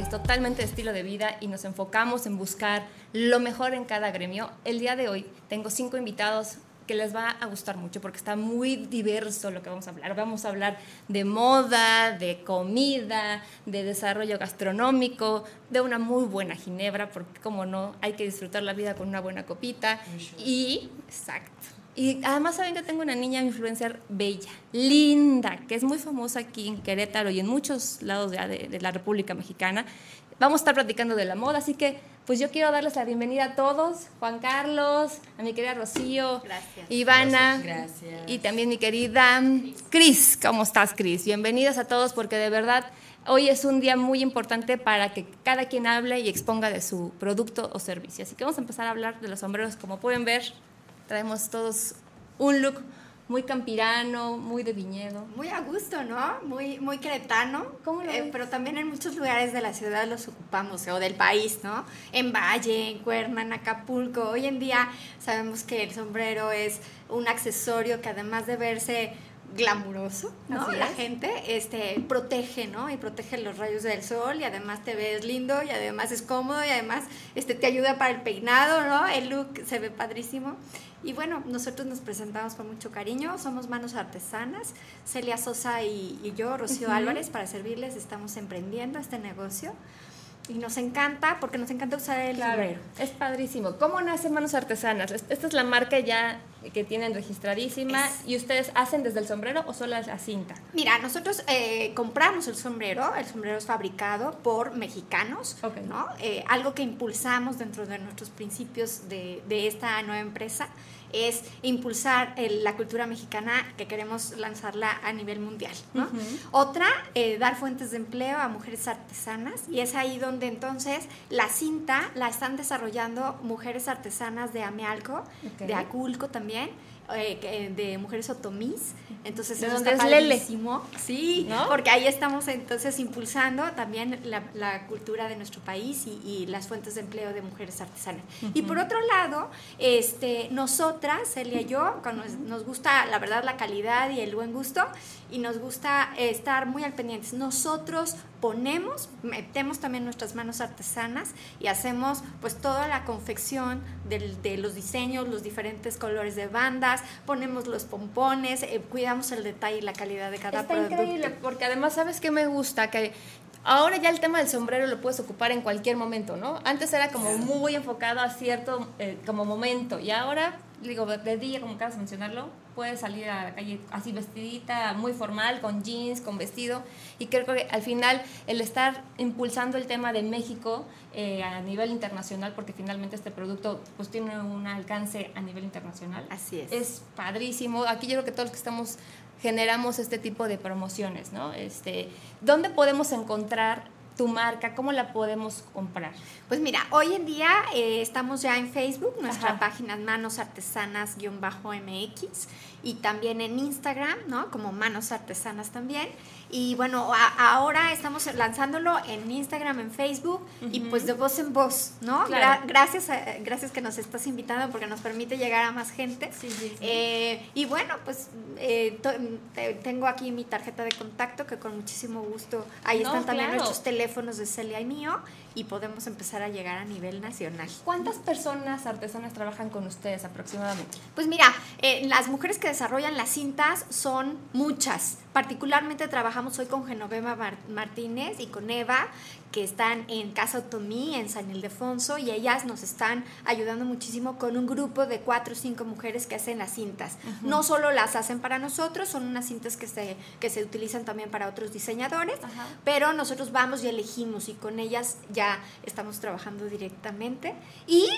Es totalmente de estilo de vida y nos enfocamos en buscar lo mejor en cada gremio, el día de hoy tengo cinco invitados que les va a gustar mucho porque está muy diverso lo que vamos a hablar. Vamos a hablar de moda, de comida, de desarrollo gastronómico, de una muy buena ginebra, porque como no, hay que disfrutar la vida con una buena copita. Y, exacto. Y además saben que tengo una niña influencer bella, linda, que es muy famosa aquí en Querétaro y en muchos lados de, de la República Mexicana. Vamos a estar platicando de la moda, así que pues yo quiero darles la bienvenida a todos, Juan Carlos, a mi querida Rocío, Ivana, y también mi querida Cris. ¿Cómo estás, Cris? Bienvenidas a todos porque de verdad hoy es un día muy importante para que cada quien hable y exponga de su producto o servicio. Así que vamos a empezar a hablar de los sombreros. Como pueden ver, traemos todos un look muy campirano, muy de viñedo. Muy a gusto, ¿no? Muy, muy queretano. ¿Cómo lo Eh, pero también en muchos lugares de la ciudad los ocupamos, o del país, ¿no? En Valle, en Cuerna, en Acapulco. Hoy en día sabemos que el sombrero es un accesorio que además de verse glamuroso, ¿no? Así la es. gente este, protege, ¿no? Y protege los rayos del sol y además te ves lindo y además es cómodo y además este, te ayuda para el peinado, ¿no? El look se ve padrísimo. Y bueno, nosotros nos presentamos con mucho cariño, somos Manos Artesanas, Celia Sosa y, y yo, Rocío Álvarez, para servirles, estamos emprendiendo este negocio y nos encanta porque nos encanta usar el sombrero. es padrísimo. ¿Cómo nacen Manos Artesanas? Esta es la marca ya que tienen registradísima Es- y ustedes hacen desde el sombrero o solo la cinta. Mira, nosotros eh, compramos el sombrero, el sombrero es fabricado por mexicanos, Ok. ¿no? Eh, algo que impulsamos dentro de nuestros principios de, de esta nueva empresa es impulsar el- la cultura mexicana que queremos lanzarla a nivel mundial, ¿no? Otra, eh, dar fuentes de empleo a mujeres artesanas y es ahí donde entonces la cinta la están desarrollando mujeres artesanas de Amealco, de Aculco también, eh, que- de mujeres otomís, entonces ¿De eso está es Lele? padrísimo. Sí, ¿No? porque ahí estamos entonces impulsando también la, la cultura de nuestro país y, y las fuentes de empleo de mujeres artesanas. Y por otro lado, este, nosotras, Celia y yo, nos gusta la verdad la calidad y el buen gusto y nos gusta eh, estar muy al pendientes. Nosotros ponemos, metemos también nuestras manos artesanas y hacemos pues toda la confección del- de los diseños, los diferentes colores de bandas, ponemos los pompones, eh, cuidamos el detalle y la calidad de cada Está producto. increíble porque además sabes que me gusta que ahora ya el tema del sombrero lo puedes ocupar en cualquier momento, ¿no? Antes era como muy enfocado a cierto eh, como momento y ahora digo de día como acabas de mencionarlo puedes salir a la calle así vestidita muy formal con jeans con vestido y creo que al final el estar impulsando el tema de México eh, a nivel internacional porque finalmente este producto pues tiene un alcance a nivel internacional Así es. es padrísimo. Aquí yo creo que todos los que estamos generamos este tipo de promociones, ¿no? Este, ¿Dónde podemos encontrar tu marca? ¿Cómo la podemos comprar? Pues mira, hoy en día eh, estamos ya en Facebook, nuestra Ajá. página es Manos Artesanas-MX y también en Instagram, ¿no? Como Manos Artesanas también. Y bueno, a- ahora estamos lanzándolo en Instagram, en Facebook y pues de voz en voz, ¿no? Claro. Gra- gracias, a- gracias que nos estás invitando porque nos permite llegar a más gente. Sí, sí, sí. Eh, y bueno, pues eh, tengo aquí mi tarjeta de contacto que con muchísimo gusto, ahí No, están también claro. nuestros teléfonos de Celia y mío y podemos empezar a llegar a nivel nacional. ¿Cuántas personas artesanas trabajan con ustedes aproximadamente? Pues mira, eh, las mujeres que desarrollan las cintas son muchas. Particularmente trabajamos hoy con Genoveva Mar- Martínez y con Eva, que están en Casa Otomí, en San Ildefonso, y ellas nos están ayudando muchísimo con un grupo de cuatro o cinco mujeres que hacen las cintas. No solo las hacen para nosotros, son unas cintas que se, que se utilizan también para otros diseñadores, pero nosotros vamos y elegimos y con ellas ya estamos trabajando directamente. Y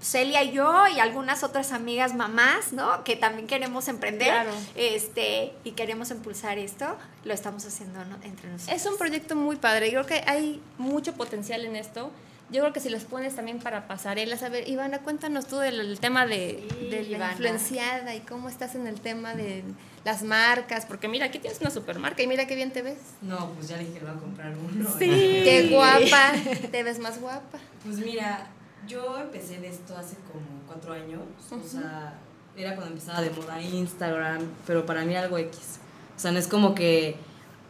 Celia y yo y algunas otras amigas mamás, ¿no? Que también queremos emprender Claro. este, y queremos impulsar esto, lo estamos haciendo ¿no? entre nosotros. Es un proyecto muy padre. Yo creo que hay mucho potencial en esto. Yo creo que si los pones también para pasarelas, a ver, Ivana, cuéntanos tú del el tema de, Sí, de la Ivana. influenciada y cómo estás en el tema de las marcas, porque mira, aquí tienes una supermarca y mira qué bien te ves. No, pues ya le dije, voy a comprar uno. Qué guapa, te ves más guapa. Pues mira, yo empecé de esto hace como cuatro años. O sea, era cuando empezaba de moda Instagram, pero para mí era algo X. O sea, no es como que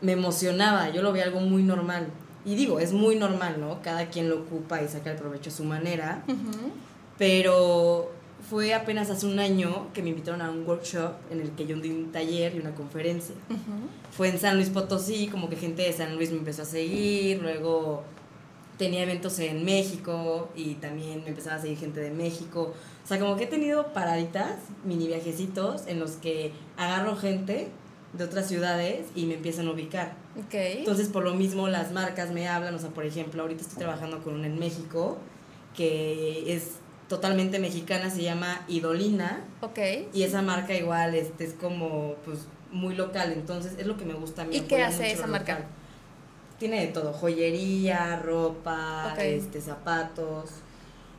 me emocionaba, yo lo veía algo muy normal. Y digo, es muy normal, ¿no? Cada quien lo ocupa y saca el provecho a su manera. Pero fue apenas hace un año que me invitaron a un workshop en el que yo di un taller y una conferencia. Fue en San Luis Potosí, como que gente de San Luis me empezó a seguir, luego tenía eventos en México y también me empezaba a seguir gente de México. O sea, como que he tenido paraditas, mini viajecitos en los que agarro gente de otras ciudades y me empiezan a ubicar. Ok. Entonces, por lo mismo, las marcas me hablan. O sea, por ejemplo, ahorita estoy trabajando con una en México que es totalmente mexicana, se llama Idolina. ok. Y esa marca igual este, es como, pues, muy local. Entonces, es lo que me gusta a mí. ¿Y qué hace esa marca? Tiene de todo, joyería, ropa, este, zapatos.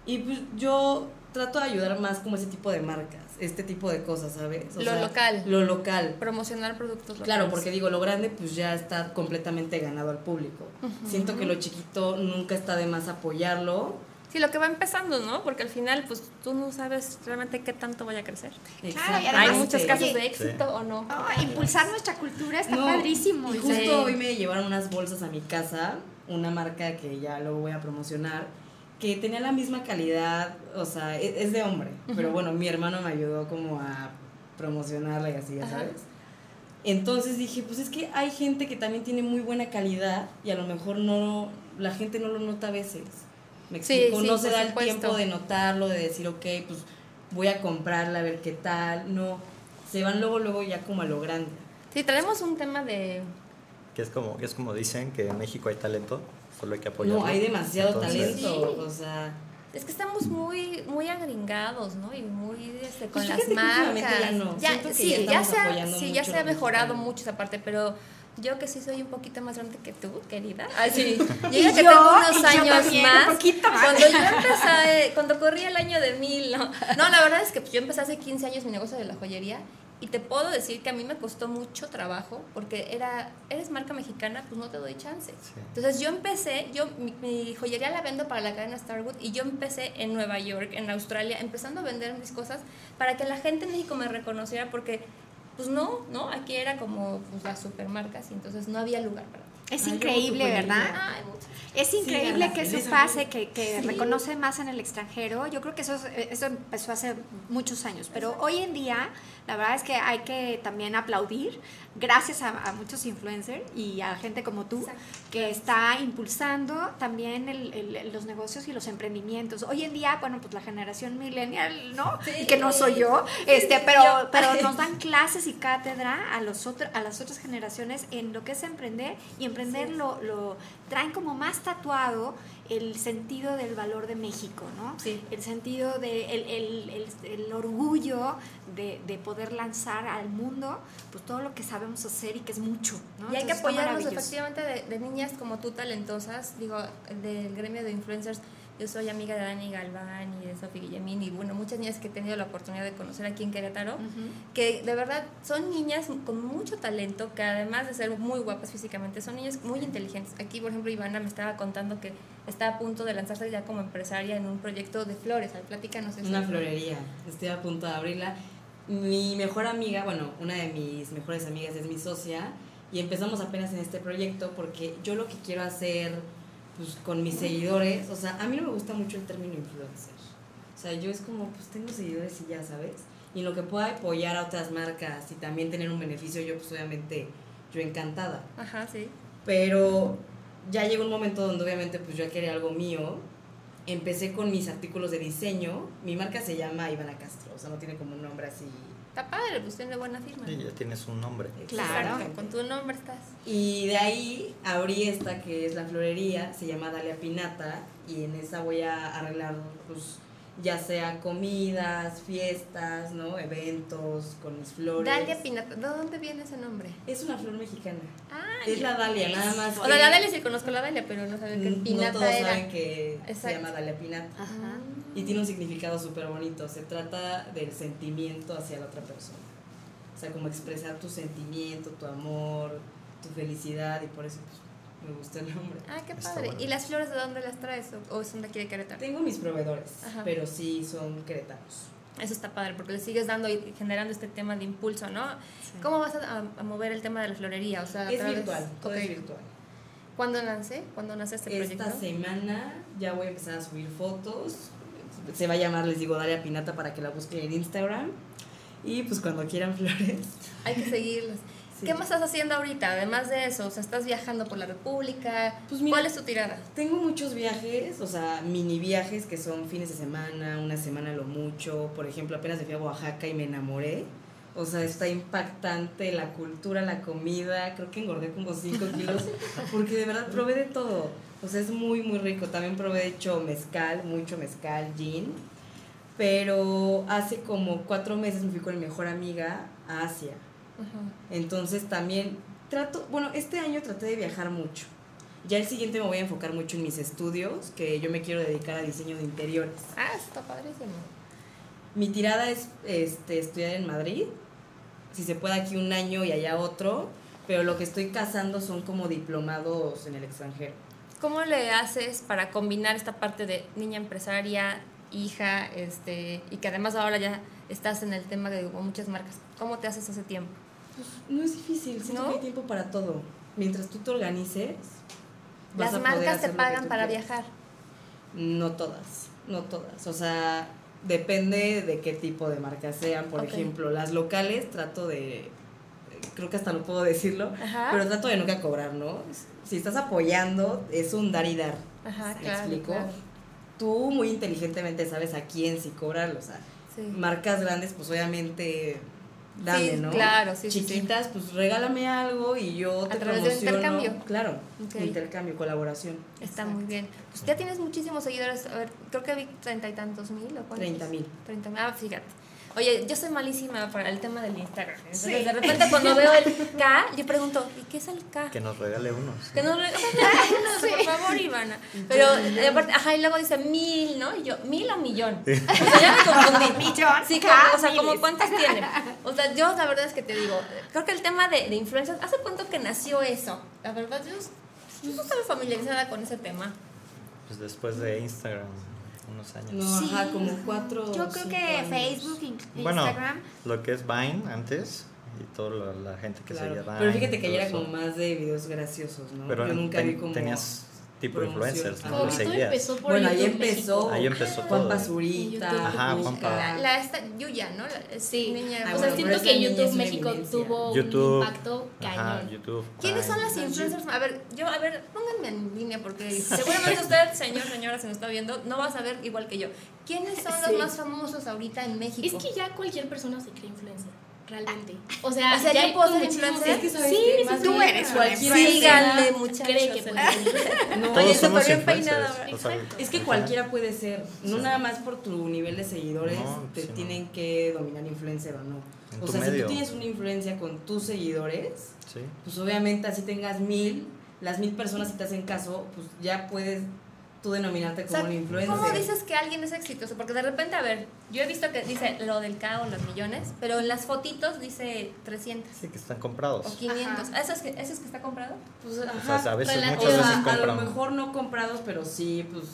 Y pues yo trato de ayudar más como ese tipo de marcas, este tipo de cosas, ¿sabes? Lo local. Lo local. Promocionar productos locales. Claro, porque digo, lo grande pues ya está completamente ganado al público. Siento que lo chiquito nunca está de más apoyarlo. Sí, lo que va empezando, ¿no? Porque al final, pues tú no sabes realmente qué tanto vaya a crecer. y Hay muchos casos Oye, de éxito o no. Impulsar nuestra cultura está No, padrísimo. Y justo Sí. hoy me llevaron unas bolsas a mi casa, una marca que ya luego voy a promocionar, que tenía la misma calidad, o sea, e- es, de hombre, pero bueno, mi hermano me ayudó como a promocionarla y así, ya Ajá. sabes. Entonces dije, pues es que hay gente que también tiene muy buena calidad y a lo mejor no, la gente no lo nota a veces. Me explico, sí, no se da el supuesto. tiempo de notarlo, de decir, ok, pues voy a comprarla a ver qué tal. No, se van luego, luego ya como a lo grande. Sí, traemos un tema de... Que es como, es como dicen que en México hay talento, solo hay que apoyarlo. No, hay demasiado Entonces, talento. Sí. O sea, Es que estamos muy muy agringados, ¿no? Y muy este, con Pues las que marcas. ya no. Que sí, ya ya, se ha, sí, ya se ha mejorado mucho esa parte, pero yo que sí soy un poquito más grande que tú, querida. Ay, sí. Yo que yo, tengo unos yo años también, más. un poquito más. Cuando yo empecé, cuando corría el año de mil, ¿no? No, la verdad es que yo empecé hace 15 años mi negocio de la joyería y te puedo decir que a mí me costó mucho trabajo porque era, eres marca mexicana, pues no te doy chance. Sí. Entonces yo empecé, yo mi, mi joyería la vendo para la cadena Starwood y yo empecé en Nueva York, en Australia, empezando a vender mis cosas para que la gente en México me reconociera porque pues no, ¿no? Aquí era como pues las supermarcas y entonces no había lugar para Es Ay, yo increíble, ¿verdad? Ay. Es increíble que eso pase, que, que reconoce más en el extranjero. Yo creo que eso, es- eso empezó hace muchos años, pero hoy en día la verdad es que hay que también aplaudir, gracias a, a muchos influencers y a gente como tú, Exacto. que está impulsando también el- el- los negocios y los emprendimientos. Hoy en día, bueno, pues la generación millennial, ¿no? Sí. Que no soy yo, este, pero, Yo. pero nos dan clases y cátedra a, los otro- a las otras generaciones en lo que es emprender y emprender lo, lo traen como más tatuado el sentido del valor de México, ¿no? Sí. El sentido de el, el- el- el orgullo de, de poder lanzar al mundo pues todo lo que sabemos hacer y que es mucho, ¿no? Y hay que Entonces, apoyarnos efectivamente de, de niñas como tú talentosas, digo, del gremio de influencers. Yo soy amiga de Dani Galván y de Sofía Guillemín y bueno, muchas niñas que he tenido la oportunidad de conocer aquí en Querétaro, Ujú. que de verdad son niñas con mucho talento, que además de ser muy guapas físicamente, son niñas muy inteligentes. Aquí, por ejemplo, Ivana me estaba contando que está a punto de lanzarse ya como empresaria en un proyecto de flores. Al platícanos eso. una florería. Estoy a punto de abrirla. Mi mejor amiga, bueno, una de mis mejores amigas es mi socia y empezamos apenas en este proyecto porque yo lo que quiero hacer pues con mis seguidores, o sea, a mí no me gusta mucho el término influencer. O sea, yo es como, pues tengo seguidores y ya, ¿sabes? Y en lo que pueda apoyar a otras marcas y también tener un beneficio, yo pues obviamente, yo encantada. Ajá, sí. Pero ya llegó un momento donde obviamente pues yo quería algo mío. Empecé con mis artículos de diseño. Mi marca se llama Ivana Castro, o sea, no tiene como un nombre así. Está padre, pues tiene buena firma. Y ya tienes un nombre. Claro. Con tu nombre estás. Y de ahí abrí esta que es la florería, se llama Dalia Pinata, y en esa voy a arreglar, pues, ya sea comidas, fiestas, ¿no? Eventos con mis flores. Dalia Pinata. ¿De dónde viene ese nombre? Es una flor mexicana. Ah, Es la Dalia, nada más. O que sea, la Dalia sí conozco la Dalia, pero no sabía que no Pinata todos era. saben que se llama Dalia Pinata. Ajá. Y tiene un significado súper bonito. Se trata del sentimiento hacia la otra persona. O sea, como expresar tu sentimiento, tu amor, tu felicidad, y por eso pues, me gusta el nombre. Ah, qué Está padre. bueno. ¿Y las flores de dónde las traes? ¿O, o son de aquí de Querétaro? Tengo mis proveedores, Ajá. pero sí son queretanos. Eso está padre, porque le sigues dando y generando este tema de impulso, ¿no? ¿Cómo vas a, a mover el tema de la florería? O sea, Es virtual, todo es virtual. ¿Cuándo nace? ¿Cuándo nace este proyecto? Esta semana ya voy a empezar a subir fotos. Se va a llamar, les digo, Dalia Pinata para que la busquen en Instagram. Y pues cuando quieran flores. Hay que seguirlas. Sí. ¿Qué más estás haciendo ahorita? Además de eso, o sea, estás viajando por la República. Pues mira- ¿Cuál es tu tirada? Tengo muchos viajes, o sea, mini viajes que son fines de semana, una semana lo mucho. Por ejemplo, apenas me fui a Oaxaca y me enamoré. O sea, está impactante la cultura, la comida. Creo que engordé como 5 kilos porque de verdad probé de todo. O sea, es muy, muy rico. También probé, de hecho, mezcal, mucho mezcal, gin. Pero hace como cuatro meses me fui con mi mejor amiga a Asia. Entonces también trato, bueno, este año traté de viajar mucho. Ya el siguiente me voy a enfocar mucho en mis estudios, que yo me quiero dedicar a diseño de interiores. Ah, está padrísimo. Mi tirada es este, estudiar en Madrid, si se puede aquí un año y allá otro, pero lo que estoy casando son como diplomados en el extranjero. ¿Cómo le haces para combinar esta parte de niña empresaria, hija, este, y que además ahora ya estás en el tema de muchas marcas? ¿Cómo te haces ese tiempo? No es difícil, siento ¿No? que hay tiempo para todo. Mientras tú te organices, vas Las marcas te pagan para viajar. No todas, no todas. O sea, depende de qué tipo de marcas sean. Por ejemplo, las locales trato de, creo que hasta no puedo decirlo, Ajá. pero trato de nunca cobrar, ¿no? Si estás apoyando, es un dar y dar. Ajá, ¿Me claro, explico? claro. Tú muy inteligentemente sabes a quién sí cobrarlo. O sea, Sí. marcas grandes, pues obviamente dame, Sí, ¿no? claro, sí, sí, sí. Chiquitas, pues regálame algo y yo te A través de promociono. intercambio. Claro, Ok. intercambio, colaboración. Está muy bien. Pues ya tienes muchísimos seguidores. A ver, creo que vi treinta y tantos mil o cuántos. 30,000. Treinta mil. Ah, fíjate. Oye, yo soy malísima para el tema del Instagram. Entonces, de repente cuando veo el K, yo pregunto, ¿y qué es el K? Que nos regale unos. Que nos regalen unos, por favor, Ivana. Pero eh, aparte, ajá, y luego dice mil, ¿no? Y yo, ¿mil o millón? O sea, ya me confundí. Millón, Sí, como, o sea, como miles. cuántos tiene. O sea, yo la verdad es que te digo, creo que el tema de, de influencers, ¿hace cuánto que nació eso? La verdad, yo, yo no estaba familiarizada con ese tema. Pues después de Instagram, unos años. No, Sí. ajá, como cuatro. Yo creo que años. Facebook, in- Bueno, Instagram. lo que es Vine antes y toda la, la gente que Claro. seguía Vine. Pero fíjate que ahí era como más de videos graciosos, ¿no? Pero Yo nunca ten- vi como. tenías tipo influencers. ¿no? Los seguías. empezó por Bueno, ahí empezó. Ahí empezó Juan todo. En YouTube. Ajá. Juanpa. La, la esta Yuya, ¿no? La, Sí. niña. Ah, o bueno, sea, pero siento que YouTube México tuvo YouTube. un impacto Ajá, cañón. YouTube. ¿Quiénes son las influencers? A ver, yo, a ver, pónganme en línea porque seguramente usted, señor, señora, se nos está viendo, no va a saber igual que yo. ¿Quiénes son Sí. los más famosos ahorita en México? Es que ya cualquier persona se cree influencer, realmente. O sea, O sea, ya ¿yo hay puedo ser influencer? Que Sí, que sí, tú bien eres una cualquier influencer. Síganle, muchachos. cree que puede ser. No, Todos somos bien o sea. Es que al cualquiera puede ser, no Sí. nada más por tu nivel de seguidores No, te sí, no. tienen que dominar influencer o no. En o sea, si tú tienes una influencia con tus seguidores, Sí. pues obviamente así tengas mil, las mil personas si te hacen caso, pues ya puedes tú denominarte O como sea, un influencer. ¿Cómo dices que alguien es exitoso? Porque de repente, a ver, yo he visto que dice lo del K o los millones, pero en las fotitos dice 300 Sí, que están comprados. o 500. ¿Eso es, que, ¿Eso es que está comprado? Pues, O ajá. sea, a veces, muchas O veces sea, a lo compran. mejor no comprados, pero sí, pues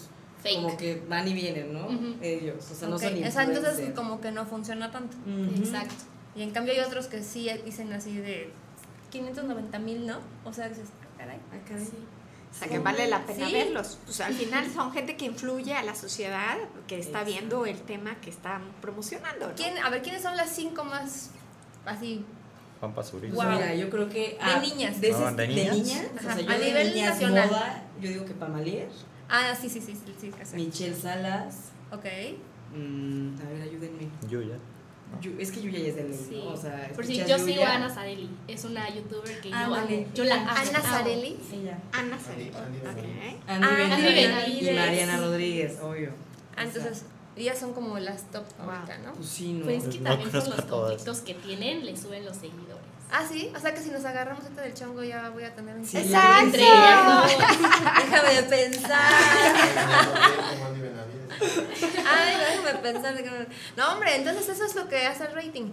Fake. como que van y vienen, ¿no? Ujú. Ellos, o sea, no Ok, son o sea, influencers. entonces como que no funciona tanto. Ujú. Exacto. Y en cambio hay otros que sí dicen así de 590 mil, ¿no? O sea, dices, ah, caray. Ah, caray. O sea, que vale la pena Sí. verlos. Pues al final son gente que influye a la sociedad, que está Exacto. viendo el tema que están promocionando. ¿no? ¿Quién, a ver, ¿quiénes son las cinco más así? Juan Pazurita. Wow. mira, yo creo que. De ah, niñas. De, ese- No, ¿de de niñas? O sea, yo a nivel niñas nacional. moda, yo digo que Pamalier, Ah, sí, sí, sí, sí, sí. Michelle Salas. Ok. mm, a ver, ayúdenme. Yuya. Yu- es que Yuya ya es de ley, Sí. ¿no? O sea, Por si yo sigo a Ana Sarelli. Es una youtuber que yo Ándale. amo. Yo la amo. Ana. Sarelli. Ella. Ana Sarelli. Andy Ok. Benavides. Andy Ah, y Mariana Rodríguez, obvio. Ah, entonces, ellas son como las top Wow. ahorita, ¿no? Pues sí, no. Pues es que No también por conozco los conflictos que tienen, le suben los seguidores. Ah, sí, o sea que si nos agarramos ahorita del chongo ya voy a tener un Sí, Exacto. Entre ellas dos. Déjame pensar. Ay, déjame pensar. déjame- No, hombre, entonces eso es lo que hace el rating.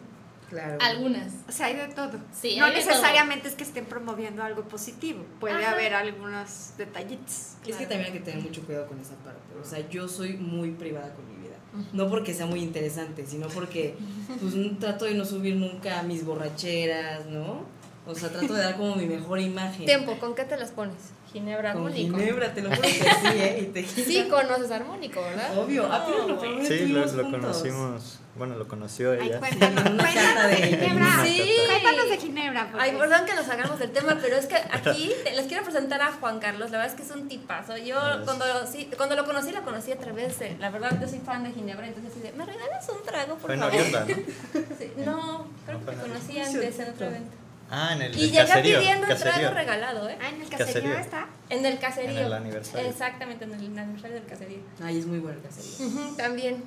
Claro. Algunas. O sea, hay de todo. Sí, no hay de necesariamente es que estén promoviendo algo positivo. Puede Ajá. haber algunos detallitos. Es que también hay que tener mucho cuidado con esa parte. O sea, yo soy muy privada con mi vida. No porque sea muy interesante, sino porque pues trato de no subir nunca mis borracheras, ¿no? O sea, trato de dar como mi mejor imagen. Tiempo, ¿con qué te las pones? Ginebra Con armónico. ginebra, te lo juro que sí, ¿eh? Y tequila. Sí, conoces armónico, ¿verdad? Obvio. Ah, lo, No, lo Sí, lo, lo conocimos. Bueno, lo conoció Ay, ella. cuéntanos, una cuéntanos cata de Ginebra. Sí. Cuéntanos de Ginebra. porque- Ay, perdón que nos hagamos del tema, pero es que aquí te- les quiero presentar a Juan Carlos. La verdad es que es un tipazo. Yo cuando, sí, cuando lo conocí, lo conocí a través de. La verdad, yo soy fan de Ginebra, entonces así de, ¿me regalas un trago, por Fue en favor? ¿no? Sí, No, creo que te en conocí antes en otro evento. Ah, en el, Y el llegué caserío. pidiendo un caserío. trago regalado, ¿eh? Ah, en el Caserío. caserío está. En el caserío. En el aniversario. Exactamente, en el aniversario del caserío. Ay, es muy bueno el caserío. También.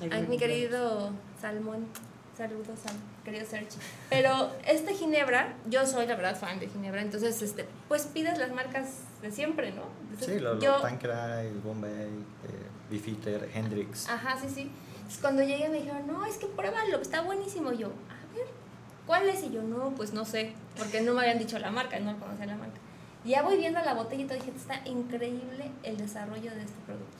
Ay, Ay, qué mi querido Salmón. Saludos al querido Sergi. Pero este Ginebra, yo soy la verdad fan de Ginebra, entonces este, pues pides las marcas de siempre, ¿no? Entonces, Sí, los yo, lo Tanqueray, Bombay, eh, Hendrix. Ajá, sí, sí. Entonces, cuando llegué me dijeron, no, es que pruébalo, está buenísimo. Yo, a ¿cuál es? Y yo, no, pues no sé, porque no me habían dicho la marca, no conocía la marca. Y ya voy viendo la botellita y dije, está increíble el desarrollo de este producto.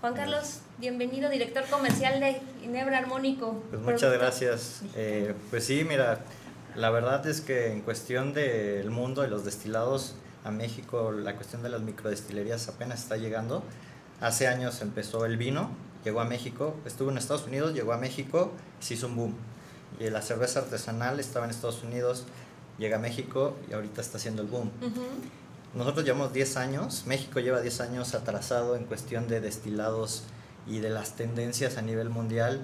Juan Carlos, bienvenido, director comercial de Ginebra Armónico. Pues muchas gracias. Eh, pues sí, mira, la verdad es que en cuestión del mundo de los destilados a México, la cuestión de las microdestilerías apenas está llegando. Hace años empezó el vino, llegó a México, estuvo en Estados Unidos, llegó a México, se hizo un boom. Y la cerveza artesanal estaba en Estados Unidos, llega a México y ahorita está haciendo el boom. Ujú. Nosotros llevamos 10 años, México lleva 10 años atrasado en cuestión de destilados y de las tendencias a nivel mundial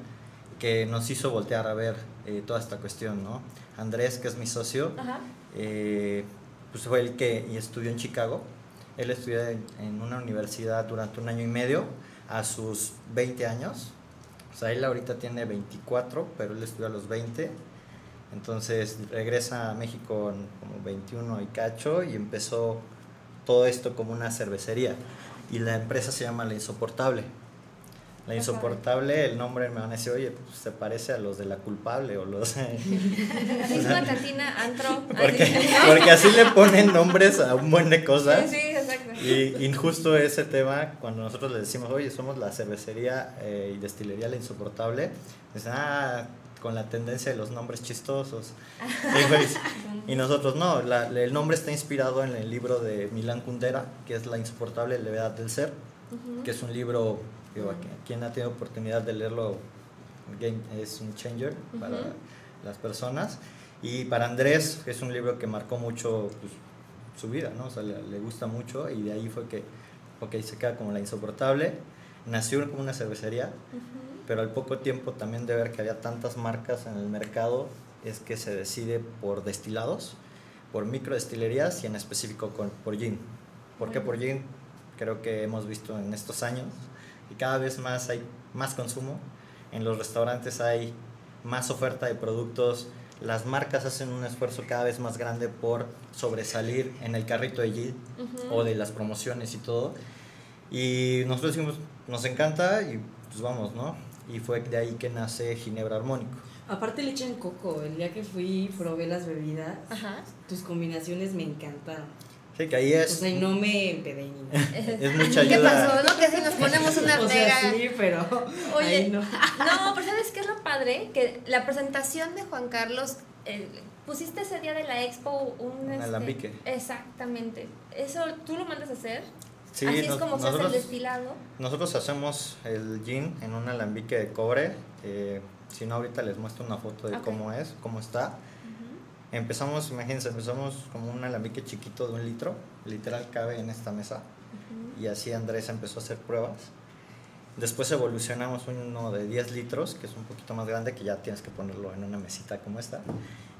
que nos hizo voltear a ver eh, toda esta cuestión, ¿no? Andrés, que es mi socio, eh, pues fue el que estudió en Chicago. Él estudió en, en una universidad durante un año y medio, a sus 20 años. O sea, él ahorita tiene 24, pero él estudió a los 20. Entonces regresa a México en como 21 y cacho y empezó todo esto como una cervecería. Y la empresa se llama La Insoportable. La. Insoportable, el nombre me van a decir, oye, pues se parece a los de La Culpable o los... Es una cantina, antro. Porque, así, porque así le ponen nombres a un buen de cosas. Sí. Y injusto ese tema, cuando nosotros le decimos, oye, somos la cervecería eh, y destilería La Insoportable, dicen, ah, con la tendencia de los nombres chistosos. y, pues, y nosotros no, la- el nombre está inspirado en el libro de Milán Kundera, que es La Insoportable Levedad del Ser, que es un libro, digo, a quien- ha tenido oportunidad de leerlo, game, es un changer para Ujú. las personas. Y para Andrés es un libro que marcó mucho pues, su vida, ¿no? O sea, le, le gusta mucho y de ahí fue que, ok, se queda como la insoportable. Nació como una cervecería, pero al poco tiempo también de ver que había tantas marcas en el mercado, es que se decide por destilados, por microdestilerías y en específico con, por gin. ¿Por qué por gin? Creo que hemos visto en estos años y cada vez más hay más consumo. En los restaurantes hay más oferta de productos. Las marcas hacen un esfuerzo cada vez más grande por sobresalir en el carrito de gin Ujú. o de las promociones y todo. Y nosotros decimos, nos encanta y pues vamos, ¿no? Y fue de ahí que nace Ginebra Armónico. Aparte le echan coco. El día que fui probé las bebidas. Ajá. Tus combinaciones me encantaron. Sí, que ahí O es, sea, y no me empedé ni nada. es mucha ¿Qué ayuda. pasó? ¿No? Que si nos ponemos una o pega. sea, sí, pero Oye, ahí no. no, pero ¿sabes qué es lo padre? Que la presentación de Juan Carlos, eh, pusiste ese día de la expo un... este, alambique. Exactamente. ¿Eso tú lo mandas a hacer? Sí, Así es nos- como se hace el nosotros- destilado. Nosotros hacemos el gin en un alambique de cobre. eh, si no, ahorita les muestro una foto de Ok. cómo es, cómo está. Empezamos, imagínense, empezamos como un alambique chiquito de un litro, literal cabe en esta mesa. Y así Andrés empezó a hacer pruebas. Después evolucionamos uno de 10 litros, que es un poquito más grande, que ya tienes que ponerlo en una mesita como esta.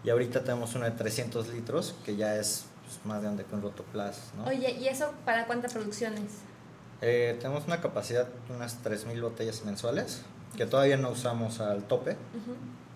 Y ahorita tenemos uno de 300 litros, que ya es pues, más grande que un Rotoplas. ¿no? Oye, ¿y eso para cuántas producciones? Eh, tenemos una capacidad de unas 3.000 botellas mensuales, que todavía no usamos al tope,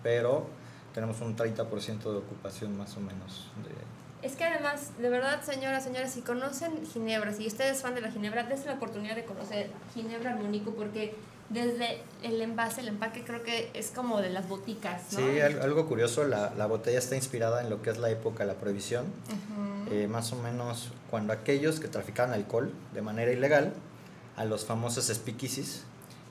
pero tenemos un 30% de ocupación más o menos. de- Es que además, de verdad, señoras, señores, si conocen Ginebra, si ustedes fan de la Ginebra, dense la oportunidad de conocer Ginebra Armónico porque desde el envase, el empaque creo que es como de las boticas, ¿no? Sí, al- algo curioso, la, la botella está inspirada en lo que es la época de la prohibición, Ujú. eh, más o menos cuando aquellos que traficaban alcohol de manera ilegal, a los famosos speakeasies,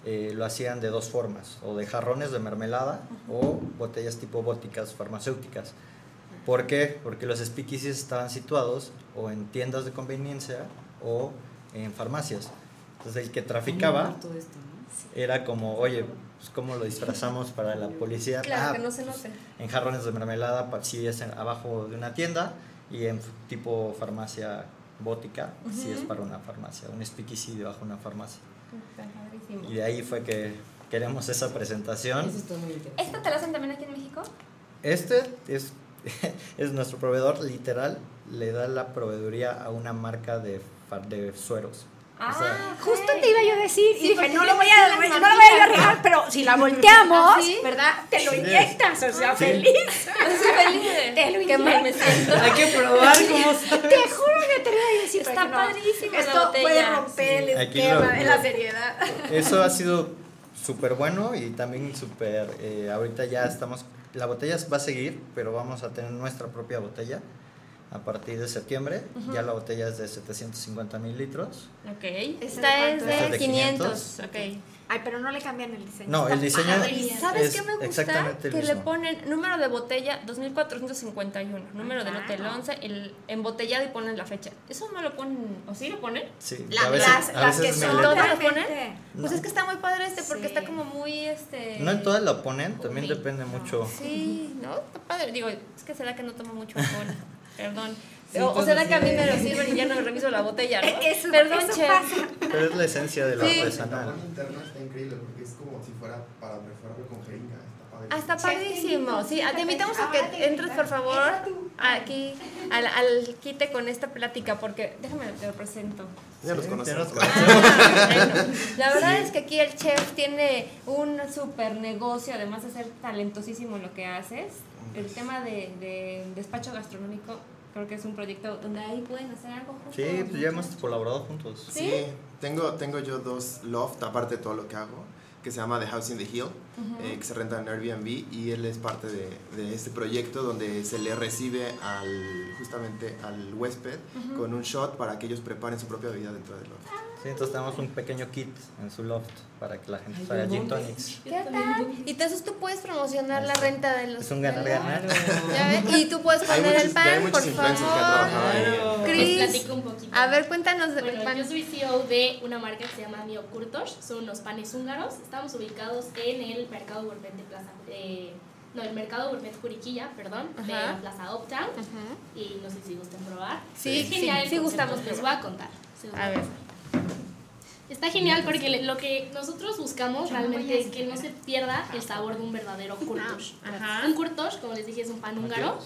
eh, lo hacían de dos formas, o de jarrones de mermelada o botellas tipo bóticas farmacéuticas. ¿Por qué? Porque los speakeasies estaban situados o en tiendas de conveniencia o en farmacias. Entonces el que traficaba Todo esto, ¿no? era como, oye, pues ¿cómo lo disfrazamos para la policía? Claro, Ah, que no se note. en jarrones de mermelada, si es en- abajo de una tienda, y en tipo farmacia bótica, si es para una farmacia, un speakeasy debajo de una farmacia. Y de ahí fue que queremos esa presentación. ¿Esta te la hacen también aquí en México? Este es, es nuestro proveedor, literal, le da la proveeduría a una marca de, de sueros. O sea, Ah, Justo te iba yo a decir, Sí, y dije, no lo voy a, no lo voy a pero si la volteamos, ¿Ah, sí? ¿verdad? Te lo inyectas, o sea, Sí. feliz. Feliz Te lo qué mal me inyectas. siento. Hay que probar cómo. Te juro que te lo iba a decir. Está no. padrísima la Esto puede romper el Aquí esquema lo- de la seriedad. Eso ha sido súper bueno y también súper, eh, ahorita ya estamos, la botella va a seguir, pero vamos a tener nuestra propia botella a partir de septiembre. Ya la botella es de 750 mil litros. Ok. ¿Ese Esta es de de 500. 500. Ok. Ay, pero no le cambian el diseño. No, el diseño. ¿Sabes es qué me gusta? Que le ponen número de botella 2451, número del Ajá. hotel 11, el embotellado y ponen la fecha. ¿Eso no lo ponen? ¿O sí lo ponen? Sí, La- a veces, las, a las que son ¿Todas lo ponen? Pues es que está muy padre este porque Sí. está como muy este. No en todas lo ponen, también depende mucho. Sí, ¿no? Está padre. Digo, es que será que no tomo mucho alcohol. Perdón. Sí, o, o pues será que a mí me lo sirven y ya no reviso la botella, ¿no? Eso- Perdón, eso chef. pasa. Pero es la esencia de lo Sí. La artesanal. tapa interna está increíble porque es como si fuera para perforarlo con jeringa. Está padre. Ah, está Chef, padrísimo. Sí, invito, te invitamos a te que entres, por favor, aquí al, al quite con esta plática, porque déjame te lo presento. Ya los conocemos. Ah, bueno. La verdad es que aquí el chef tiene un super negocio, además de ser talentosísimo en lo que haces. El tema de, de despacho gastronómico creo que es un proyecto donde ahí pueden hacer algo juntos. Sí, pues ya hemos colaborado juntos. ¿Sí? Sí, tengo, tengo yo dos loft, aparte de todo lo que hago, que se llama The House in the Hill, eh, que se renta en Airbnb y él es parte de, de este proyecto donde se le recibe al, justamente al huésped con un shot para que ellos preparen su propia bebida dentro del loft. Sí, entonces tenemos un pequeño kit en su loft para que la gente Ay, ¿en gin tonics. ¿Qué tal? Y entonces tú puedes promocionar la renta de los... Es un ganar-ganar. ¿Ya ves? Y puedes Hay poner el muchos- hay pan, muchos por favor. Un poquito. a ver, cuéntanos del Bueno, pan. yo soy CEO de una marca que se llama Mio Kurtosh, son unos panes húngaros. Estamos ubicados en el Mercado Gourmet de Plaza. eh, no, el Mercado Gourmet Juriquilla, perdón, de Ajá. la Plaza Uptown. Y no sé si gusten probar. Sí, es sí, genial. sí el concepto, gustamos Les voy a contar. A ver. Está genial porque lo que nosotros buscamos Yo no realmente a es que no se pierda el sabor de un verdadero kurtosh. Ajá. Un kurtosh, como les dije, es un pan húngaro.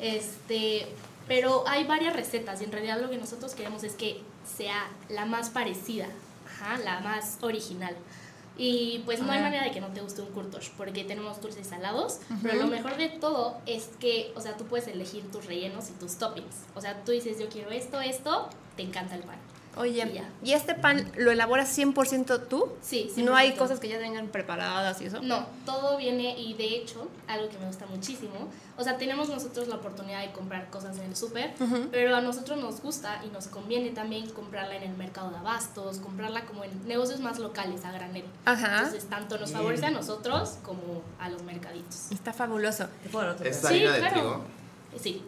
Este, pero hay varias recetas y en realidad lo que nosotros queremos es que sea la más parecida, ajá, la más original. Y pues no hay manera de que no te guste un kurtosh porque tenemos dulces salados, pero lo mejor de todo es que, o sea, tú puedes elegir tus rellenos y tus toppings. O sea, tú dices, yo quiero esto, esto, te encanta el pan. Oye, Y ya. ¿y este pan lo elaboras 100% tú? Sí, No hay 100%. cosas que ya vengan preparadas y eso. No, todo viene y de hecho, algo que me gusta muchísimo, o sea, tenemos nosotros la oportunidad de comprar cosas en el súper, pero a nosotros nos gusta y nos conviene también comprarla en el mercado de abastos, comprarla como en negocios más locales, a granel. Ajá. Entonces, tanto nos favorece a nosotros como a los mercaditos. Está fabuloso. ¿Te puedo Sí, harina de claro. trigo Sí.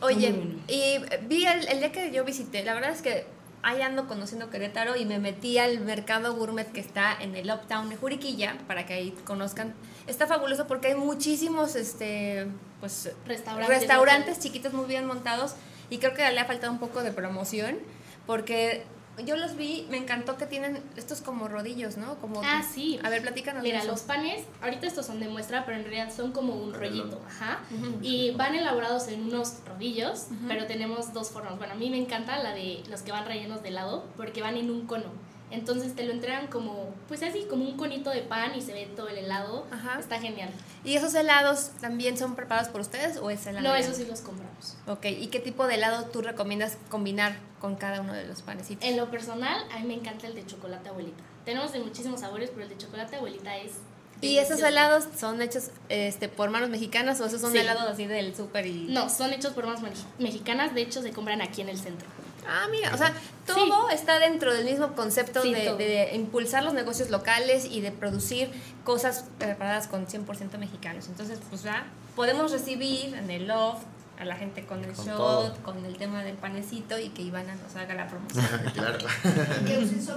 Oye, bueno. y vi el, el día que yo visité, la verdad es que ahí ando conociendo Querétaro y me metí al mercado gourmet que está en el Uptown de Juriquilla para que ahí conozcan. Está fabuloso porque hay muchísimos este pues Restaurantes. restaurantes chiquitos muy bien montados y creo que le ha faltado un poco de promoción porque yo los vi, me encantó que tienen estos como rodillos, ¿no? Como Ah, sí. A ver, platícanos. Mira, eso. los panes, ahorita estos son de muestra, pero en realidad son como un rollito, ajá. Y van elaborados en unos rodillos, pero tenemos dos formas. Bueno, a mí me encanta la de los que van rellenos de helado, porque van en un cono. Entonces te lo entregan como, pues así, como un conito de pan y se ve todo el helado. Ajá. Está genial. ¿Y esos helados también son preparados por ustedes o es helado? No, ya? eso sí los compramos. Ok, ¿y qué tipo de helado tú recomiendas combinar con cada uno de los panecitos? En lo personal, a mí me encanta el de chocolate abuelita. Tenemos de muchísimos sabores, pero el de chocolate abuelita es... ¿Y esos helados son hechos este, por manos mexicanas o esos son Sí. helados así del súper y...? No, son hechos por manos mex- mexicanas, de hecho se compran aquí en el centro. Ah, mira, o sea, todo está dentro del mismo concepto Sí, de, impulsar los negocios locales y de producir cosas preparadas con 100% mexicanos. Entonces, pues ya podemos recibir en el loft a la gente con el Con shot, todo. con el tema del panecito y que Ivana nos haga la promoción. claro.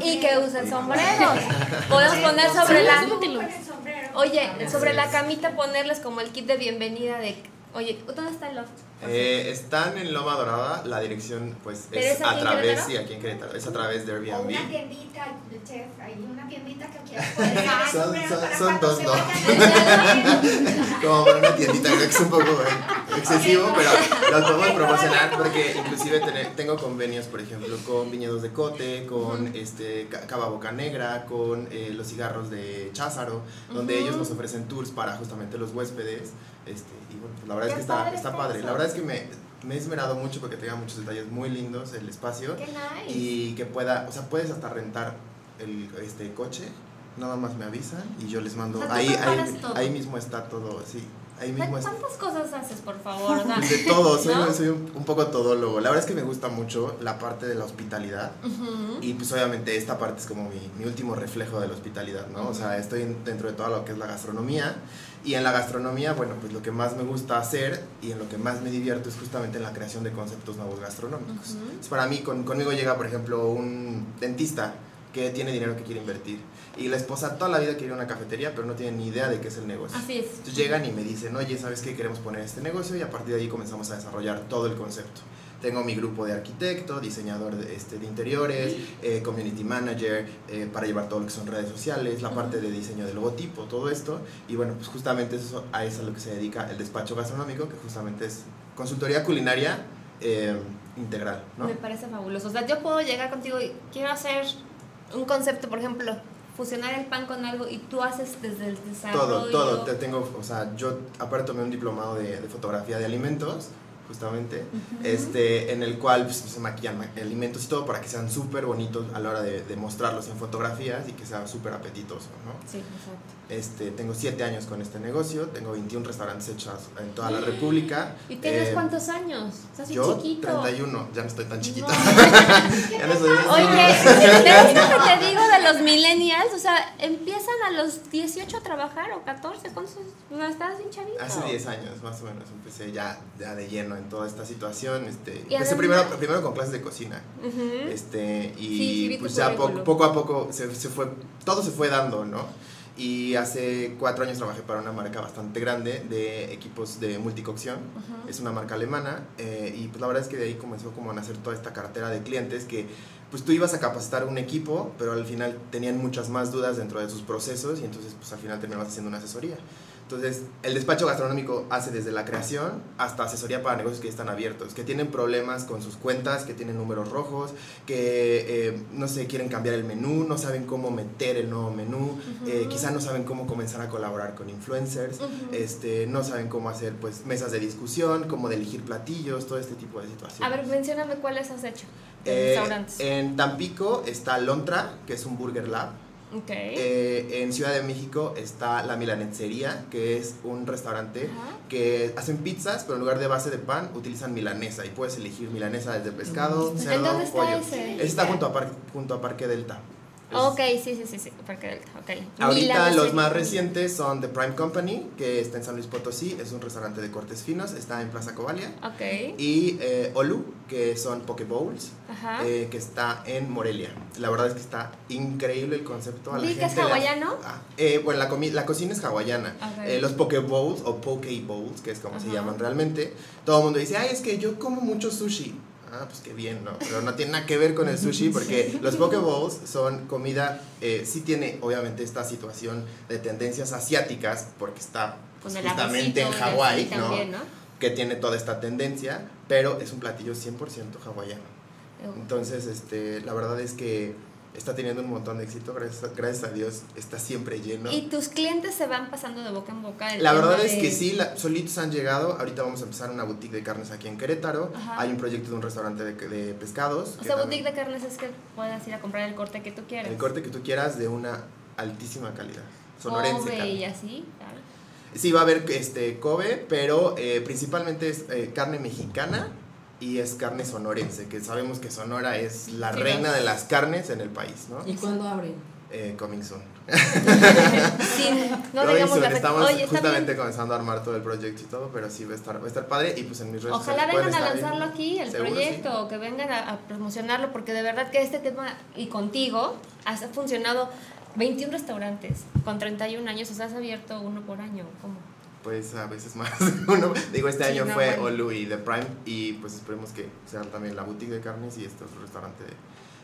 y que usen sombreros. Podemos poner sobre la... Oye, sobre la camita ponerles como el kit de bienvenida de... Oye, ¿dónde está el loft? Eh, están en Loma Dorada, la dirección pues ¿Pero es es aquí a través, sí, aquí en Querétaro, es a través de O Airbnb. una tiendita, chef, hay una tiendita que poner el Son- son- son dos, ¿no? Como para una tiendita, creo que es un poco eh, excesivo, pero lo podemos promocionar porque inclusive tengo convenios, por ejemplo, con Viñedos de Cote, con este Ca- Cava Boca Negra, con eh, los cigarros de Cházaro, donde ellos nos ofrecen tours para justamente los huéspedes. Este, y bueno, pues la verdad es que está, padre está padre. La verdad es que me, me he esmerado mucho porque tenga muchos detalles muy lindos el espacio ¡Qué nice! y que pueda, o sea, puedes hasta rentar el este coche, nada más me avisan y yo les mando. O sea, tú ahí, ahí, ahí mismo está todo, sí. Ahí mismo. ¿Cuántas cosas haces, por favor? Sea, De todo, soy, ¿no? soy un, un poco todólogo. La verdad es que me gusta mucho la parte de la hospitalidad Ujú. y pues obviamente esta parte es como mi, mi último reflejo de la hospitalidad, ¿no? O sea, estoy en- dentro de todo lo que es la gastronomía y en la gastronomía, bueno, pues lo que más me gusta hacer y en lo que más me divierto es justamente en la creación de conceptos nuevos gastronómicos. Ujú. Entonces, para mí, con- conmigo llega, por ejemplo, un dentista que tiene dinero que quiere invertir y la esposa toda la vida quiere ir a una cafetería, pero no tiene ni idea de qué es el negocio. Así es. Entonces llegan y me dicen, oye, ¿sabes qué? Queremos poner este negocio y a partir de ahí comenzamos a desarrollar todo el concepto. Tengo mi grupo de arquitecto, diseñador de, este, de interiores, eh, community manager, eh, para llevar todo lo que son redes sociales, la parte de diseño de logotipo, todo esto. Y bueno, pues justamente eso, a eso es a lo que se dedica el despacho gastronómico, que justamente es consultoría culinaria eh, integral, ¿no? Me parece fabuloso. O sea, yo puedo llegar contigo y quiero hacer un concepto, por ejemplo, fusionar el pan con algo y tú haces desde el desarrollo. Todo, todo. Te tengo, o sea, yo aparte tomé un diplomado de, de fotografía de alimentos, justamente, este, en el cual pues, se maquillan ma- alimentos y todo para que sean súper bonitos a la hora de, de mostrarlos en fotografías y que sea súper apetitoso, ¿no? Sí, exacto. Este, tengo siete años con este negocio, tengo 21 restaurantes hechos en toda la República. ¿Y tienes Eh, cuántos años? Estás Yo, chiquito. 31, ya no estoy tan chiquito. No. ya no soy Oye, ¿ves lo que te digo de los millennials? O sea, empiezan a los 18 a trabajar o 14. ¿Cuántos? Estás bien chavito. Hace 10 años más o menos empecé ya, ya de lleno en toda esta situación. Este, empecé primero, primero con clases de cocina. Ujú. Este, y Sí, sí, pues ya poco, currículum. poco a poco se, se fue, todo se fue dando, ¿no? Y hace cuatro años trabajé para una marca bastante grande de equipos de multicocción. Es una marca alemana. eh, y pues la verdad es que de ahí comenzó como a nacer toda esta cartera de clientes que pues tú ibas a capacitar un equipo, pero al final tenían muchas más dudas dentro de sus procesos y entonces pues al final terminabas haciendo una asesoría. Entonces, el despacho gastronómico hace desde la creación hasta asesoría para negocios que ya están abiertos, que tienen problemas con sus cuentas, que tienen números rojos, que eh, no sé, quieren cambiar el menú, no saben cómo meter el nuevo menú, eh, quizá no saben cómo comenzar a colaborar con influencers, este, no saben cómo hacer pues mesas de discusión, cómo de elegir platillos, todo este tipo de situaciones. A ver, mencióname cuáles has hecho Eh, restaurantes. en Tampico está Lontra, que es un burger lab. ok. Eh, en Ciudad de México está La Milanesería, que es un restaurante Ajá. que hacen pizzas, pero en lugar de base de pan utilizan milanesa y puedes elegir milanesa desde pescado, ¿En cerdo, dónde está pollo. ese? Está junto a, junto a Parque Delta. Ok, sí, sí, sí, sí, Parque Delta, ok. Ahorita los más recientes son The Prime Company, que está en San Luis Potosí, es un restaurante de cortes finos, está en Plaza Covalia. Ok. Y eh, Olu, que son Poke Bowls, Ajá. eh, que está en Morelia. La verdad es que está increíble el concepto. A la ¿Vi que es hawaiano? Ah, eh, bueno, la, comi- la cocina es hawaiana. Ok. Eh, los Poke Bowls o Poke Bowls, que es como se Ajá. llaman realmente, todo el mundo dice, ay, es que yo como mucho sushi. Ah, pues qué bien, ¿no? Pero no tiene nada que ver con el sushi porque los Poke Bowls son comida, eh, sí tiene obviamente esta situación de tendencias asiáticas porque está el justamente en Hawái, ¿no? ¿no? que tiene toda esta tendencia, pero es un platillo 100% hawaiano. Entonces, este, la verdad es que está teniendo un montón de éxito, gracias, gracias a Dios, está siempre lleno. ¿Y tus clientes se van pasando de boca en boca? el La verdad es que sí, la- solitos han llegado. Ahorita vamos a empezar una boutique de carnes aquí en Querétaro. Ajá. Hay un proyecto de un restaurante de, de pescados. O sea, boutique de carnes es que puedas ir a comprar el corte que tú quieras. El corte que tú quieras de una altísima calidad. Sonorense. Kobe y así. claro. Sí, va a haber este, Kobe, pero eh, principalmente es eh, carne mexicana y es carne sonorense, que sabemos que Sonora es la Sí, reina de las carnes en el país, ¿no? ¿Y cuándo abren? Eh, coming soon. Sin, no Coming digamos soon. la. Estamos Oye, justamente bien. comenzando a armar todo el proyecto y todo, pero sí va a estar, va a estar padre y pues en mis redes Ojalá vengan a lanzarlo aquí, el Seguro, proyecto, sí. o que vengan a, a promocionarlo, porque de verdad que este tema, y contigo, has funcionado 21 restaurantes con 31 años, o sea, has abierto uno por año. ¿Cómo? Pues a veces más. Uno, digo, este Sí, año no, fue bueno. Olu y The Prime y pues esperemos que sea también la boutique de carnes y este otro restaurante de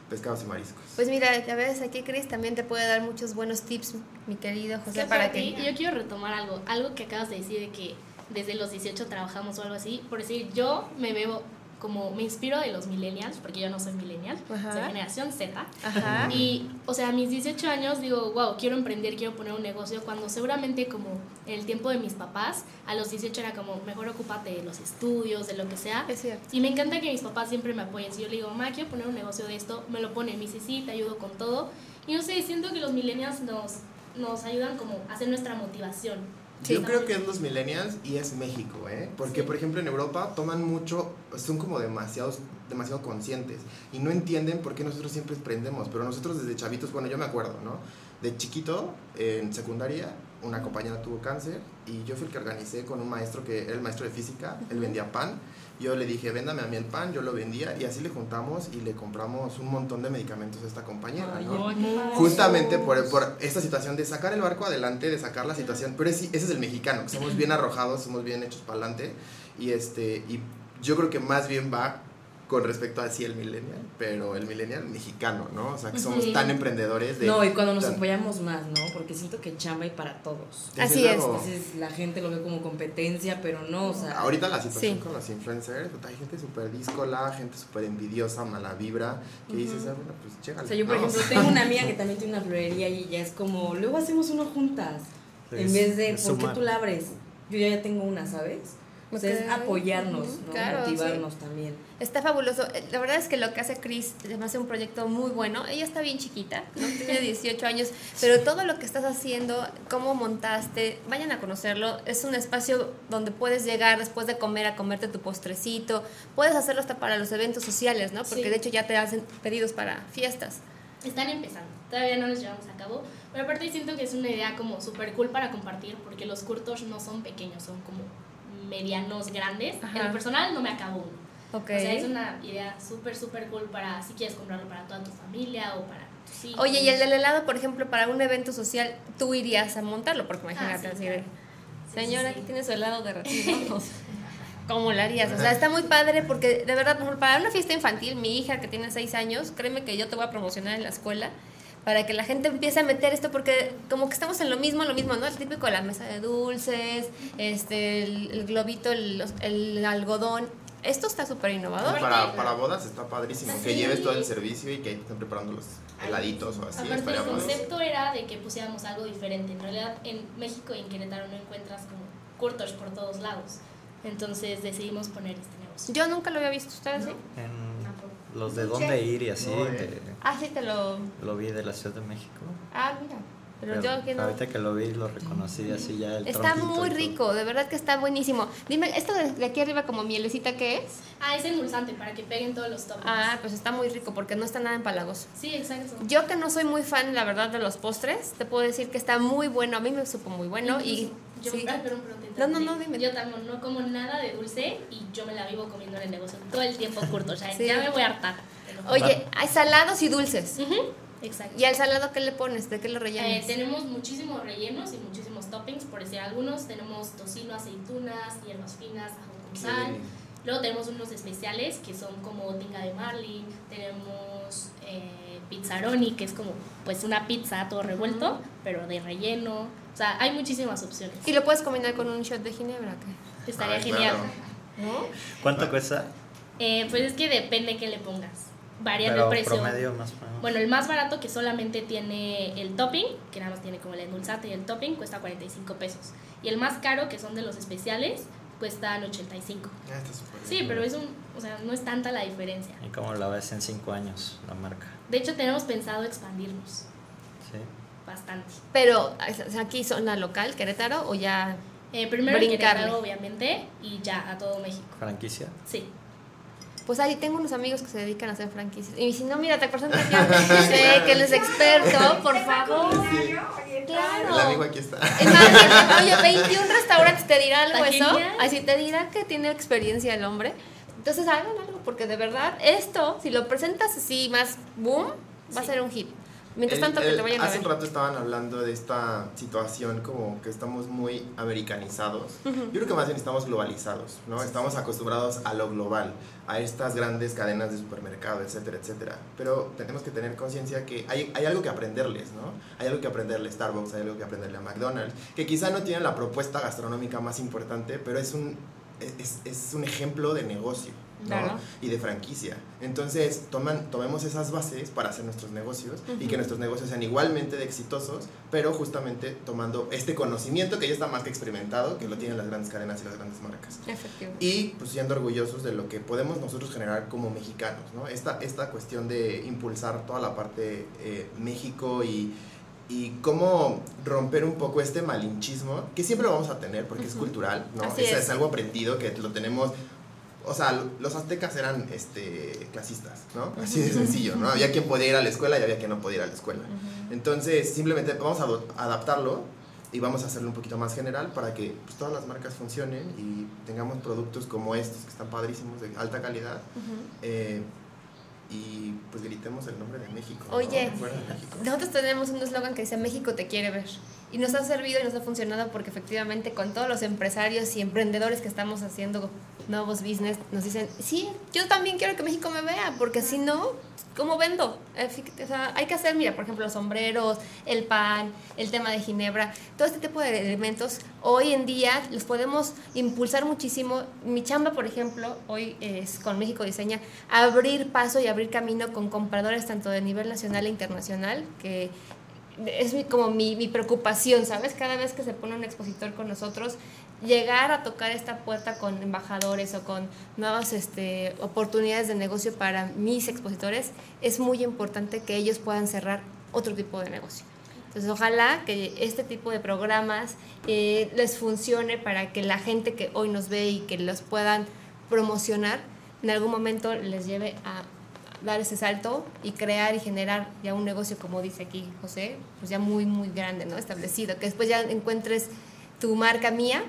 pescados y mariscos. Pues mira, a veces aquí Chris también te puede dar muchos buenos tips, mi querido José, ¿Qué para para ti? que... Yo quiero retomar algo, algo que acabas de decir de que desde los 18 trabajamos o algo así. Por decir, yo me veo como, me inspiro de los millennials, porque yo no soy millennial, Ajá. soy generación Z. Ajá. Y, o sea, a mis 18 años digo, wow, quiero emprender, quiero poner un negocio, cuando seguramente como en el tiempo de mis papás, a los 18 era como, mejor ocúpate de los estudios, de lo que sea. Es cierto. Y me encanta que mis papás siempre me apoyen. Si yo le digo, mamá, quiero poner un negocio de esto, me lo pone, me dice, sí, te ayudo con todo. Y no sé, siento que los millennials nos, nos ayudan como a hacer nuestra motivación. Yo creo que es los millennials y es México, ¿eh? Porque, Sí. por ejemplo, en Europa toman mucho, son como demasiados, demasiado conscientes y no entienden por qué nosotros siempre emprendemos. Pero nosotros desde chavitos, bueno, yo me acuerdo, ¿no? De chiquito, en secundaria, una compañera tuvo cáncer y yo fui el que organicé con un maestro que era el maestro de física, él vendía pan. Yo le dije, véndame a mí el pan, yo lo vendía y así le juntamos y le compramos un montón de medicamentos a esta compañera, ¿no? Justamente por, por esta situación de sacar el barco adelante, de sacar la situación. Pero ese, ese es el mexicano, que somos bien arrojados, somos bien hechos para adelante. Y, este, y yo creo que más bien va con respecto a sí el millennial, pero el millennial mexicano, ¿no? O sea, que somos Sí. tan emprendedores de... No, y cuando nos tan- apoyamos más, ¿no? Porque siento que chamba hay para todos. Así es. Entonces la gente lo ve como competencia, pero no, o sea. Ahorita la situación Sí. con los influencers, hay gente súper díscola, gente súper envidiosa, mala vibra, que dices, ah, bueno, pues llégale. O sea, yo por ¿no? ejemplo tengo una amiga que también tiene una florería y ya es como, luego hacemos uno juntas. Sí, en vez de, ¿por qué tú la abres? Yo ya tengo una, ¿sabes? O sea, es apoyarnos, ¿no? claro, Motivarnos también. Está fabuloso. Eh, La verdad es que lo que hace Chris me hace un proyecto muy bueno. Ella está bien chiquita, ¿no? tiene 18 años, pero todo lo que estás haciendo, cómo montaste, vayan a conocerlo. Es un espacio donde puedes llegar después de comer a comerte tu postrecito. Puedes hacerlo hasta para los eventos sociales, ¿no? Porque Sí. de hecho ya te hacen pedidos para fiestas. Están empezando, todavía no los llevamos a cabo, pero aparte siento que es una idea como súper cool para compartir, porque los curtos no son pequeños, son como medianos grandes. Ajá. En lo personal no me acabo uno. Ok. O sea, es una idea súper, súper cool para si quieres comprarlo para toda tu familia o para tus hijos. Oye, y el del helado, por ejemplo, para un evento social, tú irías a montarlo, porque imagínate Ah, sí, así claro. de, Sí, señora, sí, sí. aquí tiene su helado derretido. ¿Cómo lo harías? O sea, está muy padre porque de verdad, para una fiesta infantil, mi hija que tiene seis años, créeme que yo te voy a promocionar en la escuela para que la gente empiece a meter esto porque como que estamos en lo mismo, lo mismo, ¿no? El típico de la mesa de dulces, este, el, el globito, el, los- el algodón. Esto está súper innovador. Para, para bodas está padrísimo, que lleves todo el servicio y que ahí te estén preparando los heladitos o así. Aparte, el concepto era de que pusiéramos algo diferente. En realidad, en México y en Querétaro no encuentras como curtos por todos lados. Entonces decidimos poner este negocio. Yo nunca lo había visto, ¿ustedes sí? En los de dónde ir y así, No, eh. de- Ah, sí, te lo... lo vi de la Ciudad de México. Ah, mira. Pero yo que no. Ahorita que lo vi, lo reconocí así ya el Está muy rico, de verdad que está buenísimo. Dime, ¿esto de de aquí arriba como mielecita qué es? Ah, es endulzante para que peguen todos los toppings. Ah, pues está muy rico porque no está nada empalagoso. Sí, exacto. Yo que no soy muy fan, la verdad, de los postres, te puedo decir que está muy bueno. A mí me supo muy bueno y... Yo, sí. ay, perdón, perdón, te No, no, no, dime. Yo también no como nada de dulce y yo me la vivo comiendo en el negocio todo el tiempo curto. O sea, Sí. ya me voy a hartar. Oye, hay salados y dulces. Ujú, Exacto. ¿Y al salado qué le pones? ¿De qué lo Eh, rellenas? tenemos muchísimos rellenos y muchísimos toppings, por decir algunos. Tenemos tocino, aceitunas, hierbas finas, ajo con sal. Luego tenemos unos especiales que son como tinga de marlin. Tenemos eh, pizzaroni, que es como pues una pizza todo revuelto, pero de relleno. O sea, hay muchísimas opciones. Y lo puedes combinar con un shot de ginebra. ¿qué? Estaría Ay, genial. claro. ¿No? ¿Cuánto cuesta? Eh, pues es que depende qué le pongas. Varía Pero el precio. promedio más o menos. Bueno, el más barato que solamente tiene el topping, que nada más tiene como el endulzante y el topping, cuesta 45 pesos. Y el más caro, que son de los especiales, cuestan 85. Ah, está súper bien. Sí, pero es un, o sea, no es tanta la diferencia. ¿Y cómo la ves en cinco años, la marca? De hecho, tenemos pensado expandirnos. Bastante. Pero sea, aquí zona local, Querétaro, o ya... Eh, primero Brincarle. Querétaro, obviamente, y ya a todo México. ¿Franquicia? Sí. Pues ahí tengo unos amigos que se dedican a hacer franquicias. Y si no, mira, te presento aquí a José, que él es experto, por favor. Sí. Claro. El amigo aquí está. Es más, oye, 21 restaurantes te dirá algo eso. genial. Así te dirá que tiene experiencia el hombre. Entonces hagan algo, porque de verdad, esto, si lo presentas así más boom, va a Sí. ser un hit. Mientras El- tanto, que el- te vayan a hace ver. un rato estaban hablando de esta situación como que estamos muy americanizados. Yo creo que más bien estamos globalizados, ¿no? Estamos acostumbrados a lo global, a estas grandes cadenas de supermercado, etcétera, etcétera. Pero tenemos que tener conciencia que hay, hay algo que aprenderles, ¿no? Hay algo que aprenderle a Starbucks, hay algo que aprenderle a McDonald's, que quizá no tienen la propuesta gastronómica más importante, pero es un, es, es un ejemplo de negocio. ¿No? Claro. y de franquicia. Entonces, toman, tomemos esas bases para hacer nuestros negocios y que nuestros negocios sean igualmente de exitosos, pero justamente tomando este conocimiento que ya está más que experimentado, que lo tienen las grandes cadenas y las grandes marcas. Efectivamente. Y pues siendo orgullosos de lo que podemos nosotros generar como mexicanos, ¿no? Esta, esta cuestión de impulsar toda la parte eh, México y, y cómo romper un poco este malinchismo, que siempre lo vamos a tener porque es cultural, ¿no? Es algo aprendido que lo tenemos o sea, lo- los aztecas eran este, clasistas, ¿no? Así de sencillo, ¿no? Había quien podía ir a la escuela y había quien no podía ir a la escuela. Entonces, simplemente vamos a adaptarlo y vamos a hacerlo un poquito más general para que pues, todas las marcas funcionen y tengamos productos como estos que están padrísimos, de alta calidad. eh, y pues gritemos el nombre de México. Oye, Fuera de México. Nosotros tenemos un eslogan que dice México te quiere ver. Y nos ha servido y nos ha funcionado porque efectivamente con todos los empresarios y emprendedores que estamos haciendo nuevos business, nos dicen, sí, yo también quiero que México me vea, porque si no, ¿cómo vendo? Eh, hay que hacer, mira, por ejemplo, los sombreros, el pan, el tema de Ginebra, todo este tipo de elementos, hoy en día los podemos impulsar muchísimo. Mi chamba, por ejemplo, hoy es con México Diseña, abrir paso y abrir camino con compradores tanto de nivel nacional e internacional, que es como mi, mi preocupación, ¿sabes? Cada vez que se pone un expositor con nosotros, llegar a tocar esta puerta con embajadores o con nuevas este, oportunidades de negocio para mis expositores, es muy importante que ellos puedan cerrar otro tipo de negocio. Entonces, ojalá que este tipo de programas eh, les funcione para que la gente que hoy nos ve y que los puedan promocionar, en algún momento les lleve a dar ese salto y crear y generar ya un negocio, como dice aquí José, pues ya muy, muy grande, ¿no? Establecido, que después ya encuentres tu marca mía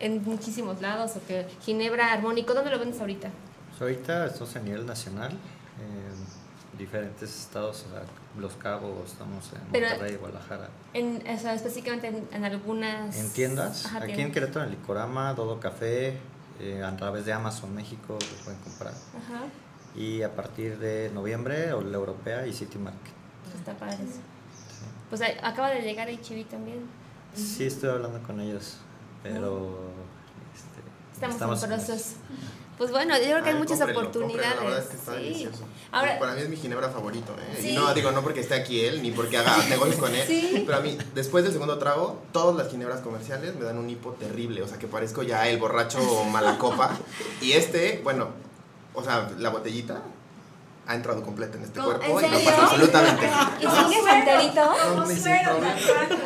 en muchísimos lados, o que Ginebra Armónico, ¿dónde lo vendes ahorita? Pues ahorita estamos a nivel nacional, en diferentes estados, o sea, Los Cabos, estamos en Pero- Monterrey, Guadalajara. En, o sea, específicamente en, en algunas... En tiendas, Ajá, aquí en. Querétaro, en Licorama, Dodo Café, eh, a través de Amazon México lo pueden comprar. Ajá, Y a partir de noviembre, o la europea y City Market. pues está padre eso. Pues acaba de llegar HB también. Sí, estoy hablando con ellos, pero este, Estamos, en proceso. Pues bueno, yo creo que hay Ay, muchas cómprenlo, oportunidades. cómprenlo, La verdad es que está sí. delicioso. Ahora, Para mí es mi ginebra favorito, ¿eh? Sí. Y no digo no porque esté aquí él, ni porque haga negocios con él. Sí. Pero a mí, después del segundo trago, todas las ginebras comerciales me dan un hipo terrible. O sea, que parezco ya el borracho mala copa. Y este, bueno, o sea, la botellita ha entrado completa en este cuerpo ¿En y no pasa absolutamente ¿Y sigues enterito? No,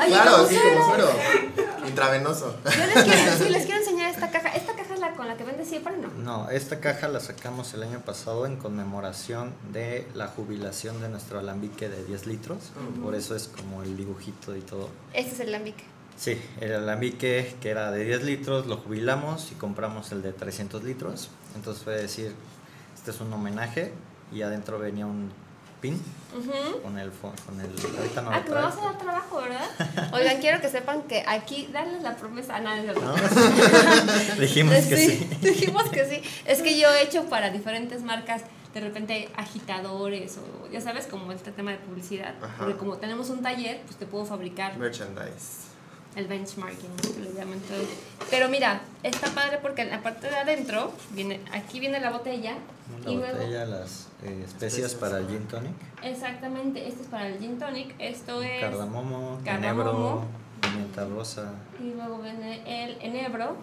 Claro, ¿cómo sí, como suero. Intravenoso. Yo les quiero, sí, les quiero enseñar esta caja. ¿Esta caja es la con la que vende siempre? No. No, esta caja la sacamos el año pasado en conmemoración de la jubilación de nuestro alambique de 10 litros. Por eso es como el dibujito y todo. Este es el lambique. Sí, el alambique que era de 10 litros lo jubilamos y compramos el de 300 litros. Entonces fue decir, este es un homenaje y adentro venía un pin con el, con el ahorita no Ah, que me vas a dar trabajo, ¿verdad? Oigan, quiero que sepan que aquí, darles la promesa a nadie. ¿No? Dijimos que sí. Dijimos que sí. Es que yo he hecho para diferentes marcas, de repente agitadores o ya sabes, como este tema de publicidad. Ajá. Porque como tenemos un taller, pues te puedo fabricar Merchandise. El benchmarking, ¿no? que le llaman todo. Pero mira, está padre porque en la parte de adentro, viene, aquí viene la botella. La y luego, botella, las eh, especias para el gin tonic, exactamente, este es para el gin tonic, esto es... cardamomo, cardamomo. enebro, pimienta rosa. Y luego viene el enebro,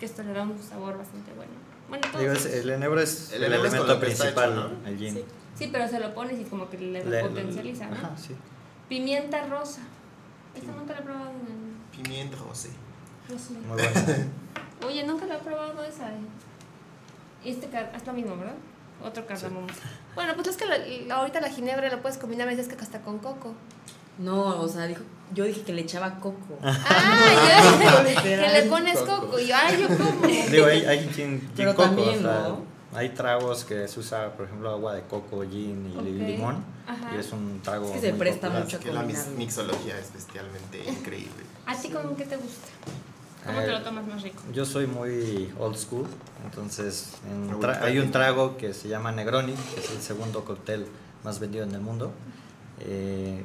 que esto le da un sabor bastante bueno. Bueno, todo Digo, es- el enebro es El el, elemento principal, hecho, ¿no? el gin. Sí. Sí, pero se lo pones y como que le Le- potencializa, ¿no? Ajá, sí. Pimienta rosa. Esta nunca la he probado en Pimienta, José. Rosy. Muy bueno. Oye, nunca la he probado esa. eh. Este es lo mismo, ¿verdad? Otro cardamomo. Bueno, pues es que la- la- ahorita la ginebra lo puedes combinar, me dices que hasta con coco. No, o sea, dijo, yo dije que le echaba coco. Ah, yo que Literal. le pones coco. Y yo, ay, yo como. Digo, hay, gin Pero coco, también, o sea, ¿no? Hay tragos que se usa, por ejemplo, agua de coco, gin y Ok. limón, Ajá. y es un trago Es que se muy presta popular. mucho. Que la mixología es bestialmente increíble. ¿A ti con qué te gusta? ¿Cómo Eh, te lo tomas más rico? Yo soy muy old school, entonces en hay un trago que se llama Negroni, que es el segundo cóctel más vendido en el mundo, eh,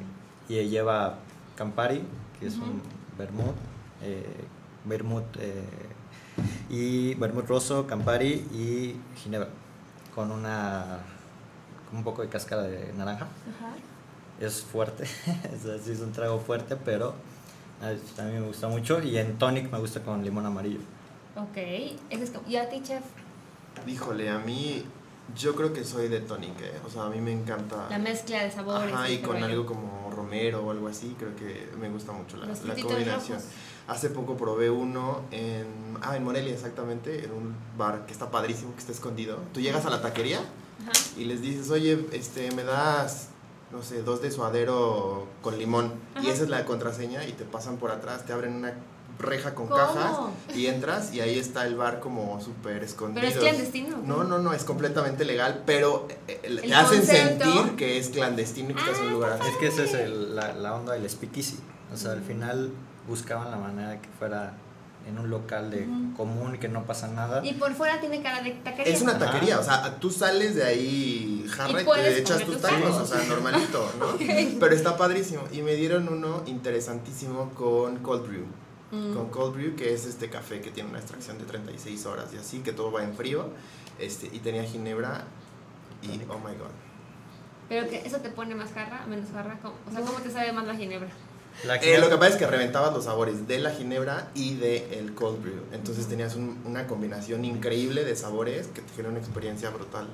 y lleva Campari, que es un vermouth, eh, vermouth eh, y vermouth rosso, Campari y ginebra, con una con un poco de cáscara de naranja. Ajá. Es fuerte, es, así, es un trago fuerte, pero a mí me gusta mucho y en tonic me gusta con limón amarillo. Ok. Ese es como- ¿Y a ti, chef? Híjole, a mí, yo creo que soy de tonic, ¿eh? O sea, a mí me encanta. La mezcla de sabores. Ajá, y con rollo. algo como romero o algo así, creo que me gusta mucho la, la combinación. rojos. Hace poco probé uno en, ah, en Morelia exactamente, en un bar que está padrísimo, que está escondido. Tú llegas a la taquería Ajá. y les dices, oye, este, me das, no sé, dos de suadero con limón. Y Ajá. esa es la contraseña y te pasan por atrás, te abren una reja con ¿Cómo? cajas y entras y ahí está el bar como súper escondido. Pero es clandestino. No, no, no, es completamente legal, pero eh, eh, te El hacen concepto. sentir que es clandestino y que estás en un lugar así. Es que esa es el- la, la onda del speakeasy. O sea, al final buscaban la manera de que fuera en un local de común y que no pasa nada. Y por fuera tiene cara de taquería. Es una taquería, o sea, tú sales de ahí jarra Y y, te echas tus tacos. o sea, normalito, ¿no? Pero está padrísimo. Y me dieron uno interesantísimo con cold brew. Mm. Con cold brew, que es este café que tiene una extracción de 36 horas y así, que todo va en frío. Este, y tenía ginebra y, oh my god. Pero que eso te pone más jarra, menos jarra. ¿cómo? O sea, ¿cómo te sabe más la ginebra? La Eh, lo que pasa es que reventabas los sabores de la ginebra y de el cold brew. Entonces tenías un- una combinación increíble de sabores que te genera una experiencia brutal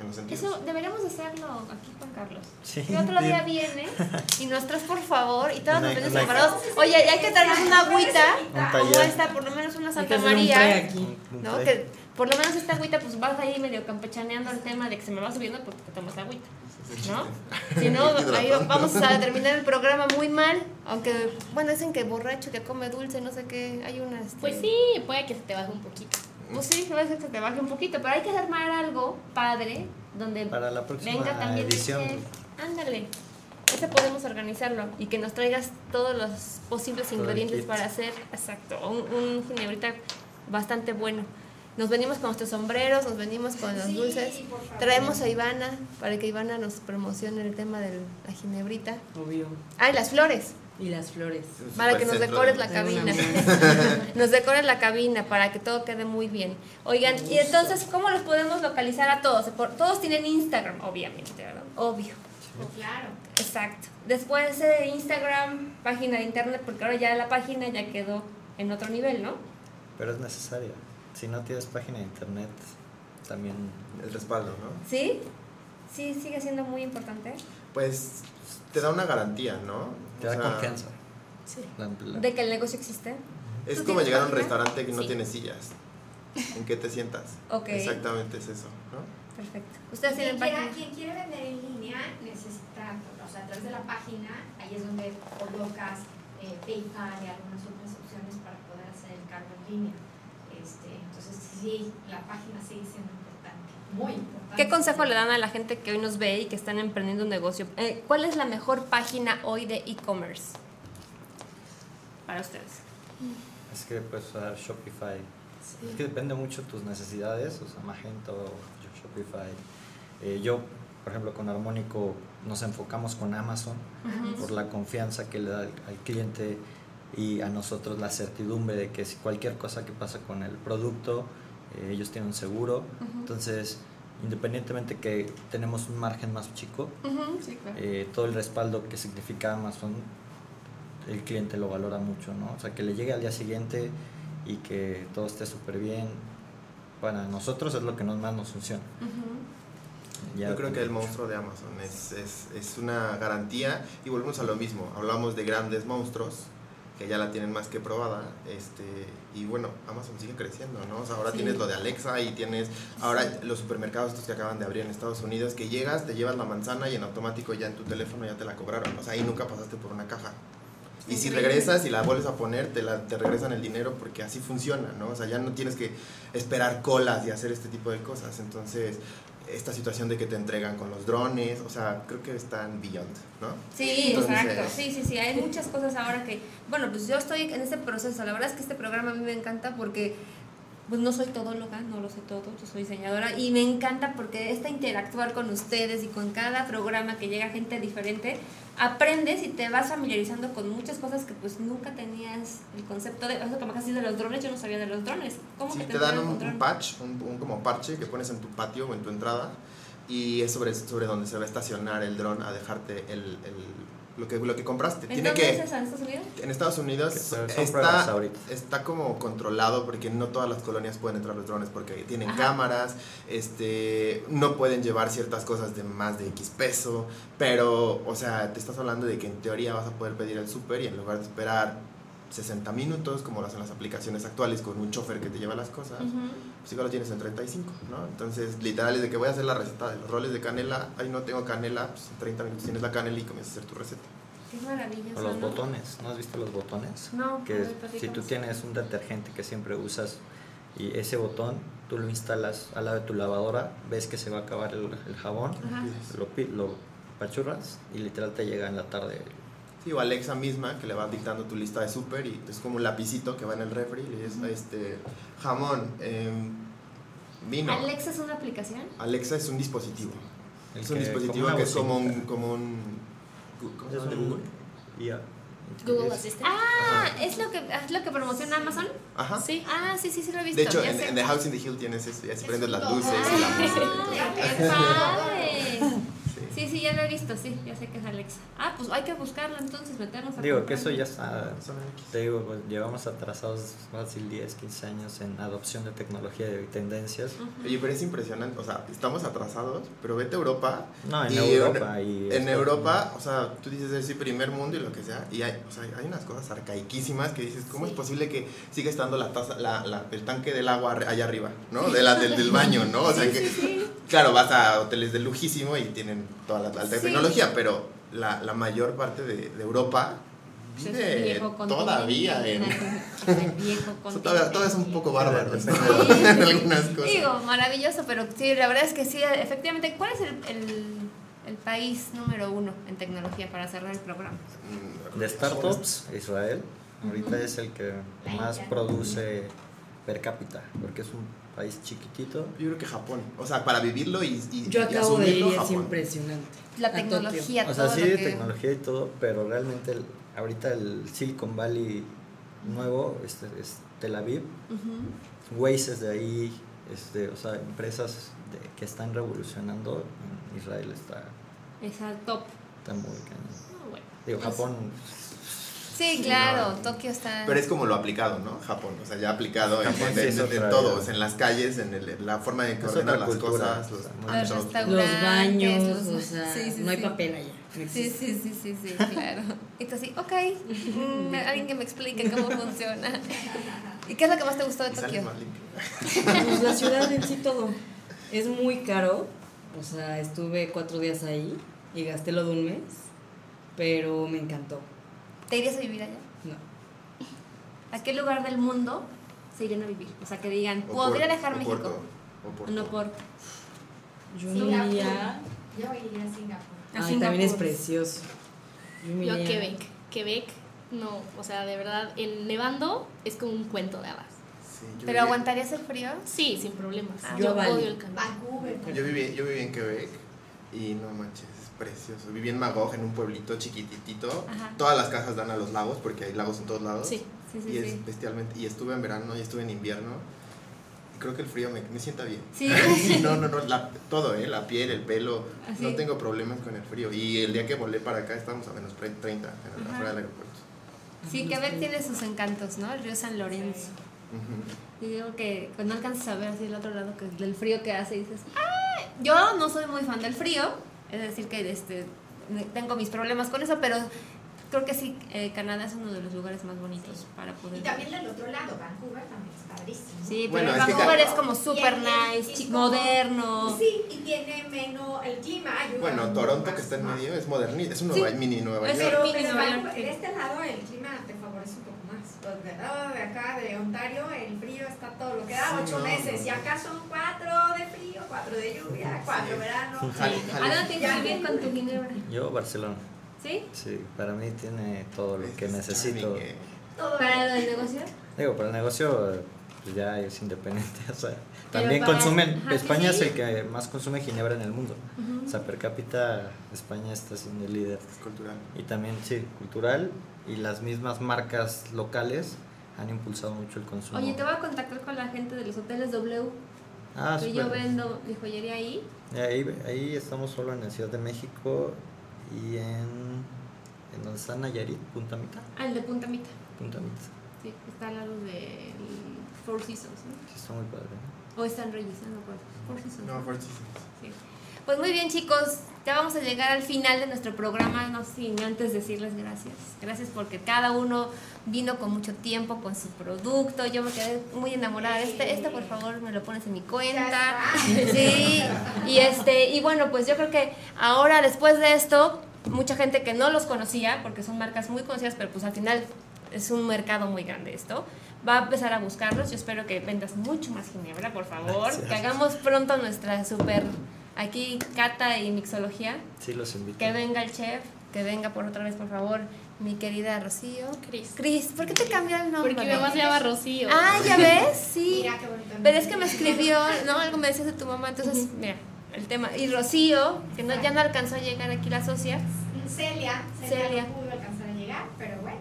en los sentidos. Eso deberíamos hacerlo aquí, Juan Carlos. Sí. Que otro día viene y nos traes, por favor, y todos Una- nos venimos una- separados. Oye, hay que traernos una agüita, como esta, por lo menos una Santa María. aquí. ¿no? Que por lo menos esta agüita, pues vas ahí medio campechaneando el tema de que se me va subiendo porque te tomas agüita. ¿No? Si no, ahí vamos a terminar el programa muy mal. Aunque, bueno, dicen que borracho que come dulce, no sé qué. Hay una. este, Pues sí, puede que se te baje un poquito. Pues sí, puede ser que te baje un poquito, pero hay que armar algo padre donde Para la próxima venga también edición. chef. Ándale. Ese podemos organizarlo y que nos traigas todos los posibles ingredientes para hacer, exacto, un, un ginebrita bastante bueno. Nos venimos con nuestros sombreros, nos venimos con los dulces. Traemos a Ivana para que Ivana nos promocione el tema de la ginebrita. Obvio. Ah, y las flores. Y las flores. Para que nos decores la cabina. nos decores la cabina para que todo quede muy bien. Oigan, y entonces, ¿cómo los podemos localizar a todos? Por- Todos tienen Instagram, obviamente, ¿verdad? Obvio. Claro. Exacto. Después de Instagram, página de internet, porque ahora ya la página ya quedó en otro nivel, ¿no? Pero es necesaria. Si no tienes página de internet, también El respaldo, ¿no? ¿Sí? sí sigue siendo muy importante. Pues te da una garantía, ¿no? Te O da sea, confianza. Sí. La- la- De que el negocio existe. Es ¿Tú como llegar a un restaurante que no Sí. tiene sillas. ¿En qué te sientas? Ok. Exactamente es eso, ¿no? Perfecto. ¿Ustedes Quien quiera, quien quiere vender en línea necesita, o sea, a través de la página, ahí es donde colocas eh, PayPal y algunas otras opciones para poder hacer el cargo en línea. Este, entonces, sí, la página sigue siendo muy importante. ¿Qué consejo le dan a la gente que hoy nos ve y que están emprendiendo un negocio? Eh, ¿Cuál es la mejor página hoy de e-commerce para ustedes? Es que puedes usar Shopify. Es que depende mucho de tus necesidades, o sea, Magento, Shopify. Eh, yo, por ejemplo, con Armónico nos enfocamos con Amazon por la confianza que le da al, al cliente y a nosotros la certidumbre de que si cualquier cosa que pasa con el producto, eh, ellos tienen un seguro. Entonces, independientemente que tenemos un margen más chico, Sí, claro. eh, todo el respaldo que significa Amazon, el cliente lo valora mucho, ¿no? O sea, que le llegue al día siguiente y que todo esté súper bien, para nosotros es lo que nos, más nos funciona. Ya Yo creo que el monstruo de Amazon es, es, es una garantía y volvemos a lo mismo. Hablamos de grandes monstruos que ya la tienen más que probada. Este, y bueno, Amazon sigue creciendo, ¿no? O sea, ahora Sí. tienes lo de Alexa y tienes ahora los supermercados estos que acaban de abrir en Estados Unidos que llegas, te llevas la manzana y en automático ya en tu teléfono ya te la cobraron. O sea, ahí nunca pasaste por una caja. Y si regresas y la vuelves a poner, te, la, te regresan el dinero porque así funciona, ¿no? O sea, ya no tienes que esperar colas y hacer este tipo de cosas. Entonces, esta situación de que te entregan con los drones, o sea, creo que están beyond, ¿no? Sí, Entonces- exacto. Sí, sí, sí. Hay muchas cosas ahora que, bueno, pues yo estoy en ese proceso. La verdad es que este programa a mí me encanta porque pues no soy todóloga, no lo sé todo, yo soy diseñadora y me encanta porque esta interactuar con ustedes y con cada programa que llega gente diferente, aprendes y te vas familiarizando con muchas cosas que pues nunca tenías el concepto de, que me has dicho de los drones, yo no sabía de los drones. ¿Cómo Sí, que te dan entregan un, patch, un, un como parche que pones en tu patio o en tu entrada y es sobre, sobre donde se va a estacionar el dron a dejarte el, el- lo, que, lo que compraste. ¿En Tiene dónde que... es eso? ¿En Estados Unidos? En Estados Unidos está, ahorita. está como controlado porque no todas las colonias pueden entrar los drones porque tienen Ajá. cámaras, este, no pueden llevar ciertas cosas de más de X peso, pero, o sea, te estás hablando de que en teoría vas a poder pedir el súper y en lugar de esperar 60 minutos, como lo hacen las aplicaciones actuales con un chofer que te lleva las cosas, pues igual lo tienes en 35, ¿no? Entonces, literal es de que voy a hacer la receta de los roles de canela, ay, no tengo canela, pues en 30 minutos tienes la canela y comienzas a hacer tu receta. Qué maravilloso. O los ¿no? botones, ¿no has visto los botones? No, Que ver, si tú tienes un detergente que siempre usas y ese botón tú lo instalas al lado de tu lavadora, ves que se va a acabar el, el jabón, Ajá. lo, lo pachurras y literal te llega en la tarde. Sí, o Alexa misma que le va dictando tu lista de súper y es como un lapicito que va en el refri y le dices, este, jamón, em, vino. ¿Alexa es una aplicación? Alexa es un dispositivo. El Es un que- dispositivo que es como un, como un, ¿cómo se llama? un- Google. IA. Google Assistant. Ah, ¿es lo que, es lo que promociona Amazon? Ajá. Sí. Ah, sí, sí, sí lo he visto. De hecho, en, The House in the Hill tienes eso, ya se prenden las luces y la música. ¡Ay, qué padre! Sí. Sí, ya lo he visto, sí, ya sé que es Alexa. Ah, pues hay que buscarlo entonces, meternos a Digo comprar. que eso ya está, te digo, pues, llevamos atrasados fácil 10, 15 años en adopción de tecnología y tendencias. Oye, pero es impresionante, o sea, estamos atrasados, pero vete a Europa. No, en y Europa y En Estados Europa, o sea, tú dices es el primer mundo y lo que sea, y hay, o sea, hay unas cosas arcaiquísimas que dices, ¿cómo es posible que siga estando la taza, la, la- el tanque del agua allá arriba, ¿no? De la, del, del baño, ¿no? O sea, que, claro, vas a hoteles de lujísimo y tienen toda la alta Sí. tecnología, pero la, la mayor parte de, de Europa es vive todavía en... El viejo todavía, todavía es un poco bárbaro Sí. en algunas cosas. Digo, maravilloso, pero sí, la verdad es que sí, efectivamente. ¿Cuál es el, el, el país número uno en tecnología para cerrar el programa? Mm, De startups, Israel, ahorita es el que más produce per cápita, porque es un país chiquitito. Yo creo que Japón, o sea, para vivirlo y, y Yo y acabo de ir y es Japón. impresionante. La tecnología, O sea, todo sí que... tecnología y todo, pero realmente el- ahorita el Silicon Valley nuevo este, es Tel Aviv, Ujú. Waze es de ahí, este, o sea, empresas de- que están revolucionando en Israel está, Es al top. está muy cañón. Ah, bueno. Digo, Pues- Japón Sí, claro, Tokio está... Pero es como lo aplicado, ¿no? Japón, o sea, ya aplicado en, en- en- en otra- todos, en las calles, en el- la forma en que ordenan las cultura, cosas. o Los, Los los- restaurantes, Los baños, los- o sea, sí, sí, no hay sí. papel allá. no Sí, sí, sí, sí, sí, claro. Y tú así, ok, mm, alguien que me explique cómo funciona. ¿Y qué es lo que más te gustó de Tokio? Pues la ciudad en sí todo. Es muy caro. O sea, estuve cuatro días ahí y gasté lo de un mes. Pero me encantó. ¿Te irías a vivir allá? No. ¿A qué lugar del mundo se irían a vivir? O sea, que digan, O podría Por- dejar o México. Porto, o Porto. No por. Yo iría. Yo iría a Singapur. A Ay, también es precioso. Yo a Quebec. Quebec, no, o sea, de verdad, en nevando es como un cuento de hadas. Sí, ¿Pero viví- aguantarías el frío? Sí, sin problemas. Ah, yo odio el calor. Vancouver. Yo viví, yo viví en Quebec y no manches, es precioso. Viví en Magog, en un pueblito chiquititito. Ajá. Todas las casas dan a los lagos porque hay lagos en todos lados. Sí. Sí, sí, y es sí. bestialmente. Y estuve en verano y estuve en invierno. Y creo que el frío me, me sienta bien. Sí. no, no, no, la- todo, ¿eh? La piel, el pelo. Así. No tengo problemas con el frío. Y el día que volé para acá estábamos a menos 30 en el- afuera del aeropuerto. Sí, Quebec tiene sus encantos, ¿no? El río San Lorenzo. Y digo que cuando alcanzas a ver así el otro lado que del frío que hace, dices, ¡ay! Yo no soy muy fan del frío, es decir, que este, tengo mis problemas con eso, pero creo que sí, eh, Canadá es uno de los lugares más bonitos para poder Y también del otro lado, Vancouver también es padrísimo. Sí, Bueno, pero es que Vancouver es como y- nice, como- moderno. Sí, y tiene menos. El clima ayuda. Bueno, Toronto que está en medio es modernista, es un Sí. Nueva- mini Nueva Es York. Pero, Mini pero Nueva Vancouver, York. de este lado el clima te favorece un poco. Pues de acá, de Ontario, el frío está todo lo que da, Sí, ocho no, meses. no. Y acá son cuatro de frío, cuatro de lluvia, cuatro Sí. verano. Jale- ¿A dónde tienes que vivir con tu ginebra? Yo, Barcelona. ¿Sí? Sí, para mí tiene todo lo que Es necesito. eh. Todo ¿Para lo del negocio? Digo, para el negocio pues ya es independiente. O sea, Pero también para- consumen. ajá, España sí. es el que más consume ginebra en el mundo. O sea, per cápita, España está siendo el líder. Es cultural. Y también, sí, cultural. Y las mismas marcas locales han impulsado mucho el consumo. Oye, te voy a contactar con la gente de los hoteles W, ah, que yo vendo mi joyería ahí. Ahí, ahí estamos solo en la Ciudad de México y en, en donde está Nayarit, Punta Mita. Ah, el de Punta Mita. Punta Mita. Sí, está al lado del Four Seasons, ¿no? Sí, está muy padre. ¿no? O está en Reyes, no. Four Seasons. No, Four Seasons. Sí. Pues muy bien, chicos. Ya vamos a llegar al final de nuestro programa, no sin antes decirles gracias. Gracias porque cada uno vino con mucho tiempo con su producto. Yo me quedé muy enamorada. Este, este por favor, me lo pones en mi cuenta. Sí. Y este, y bueno, pues yo creo que ahora después de esto, mucha gente que no los conocía, porque son marcas muy conocidas, pero pues al final es un mercado muy grande esto. Va a empezar a buscarlos. Yo espero que vendas mucho más ginebra, por favor. Gracias. Que hagamos pronto nuestra super aquí cata y mixología. Sí, los invito. Que venga el chef, que venga por otra vez, por favor, mi querida Rocío. Cris. Cris, ¿por qué te cambió el nombre? Porque mi mamá se llama Rocío. Ah, ya ves, sí. Mira qué bonito. Pero es que me escribió, ¿no? Algo me decías de tu mamá, entonces, mira, el tema. Y Rocío, que no, ya no alcanzó a llegar aquí la socia, Celia, Celia. Celia no pudo alcanzar a llegar, pero bueno,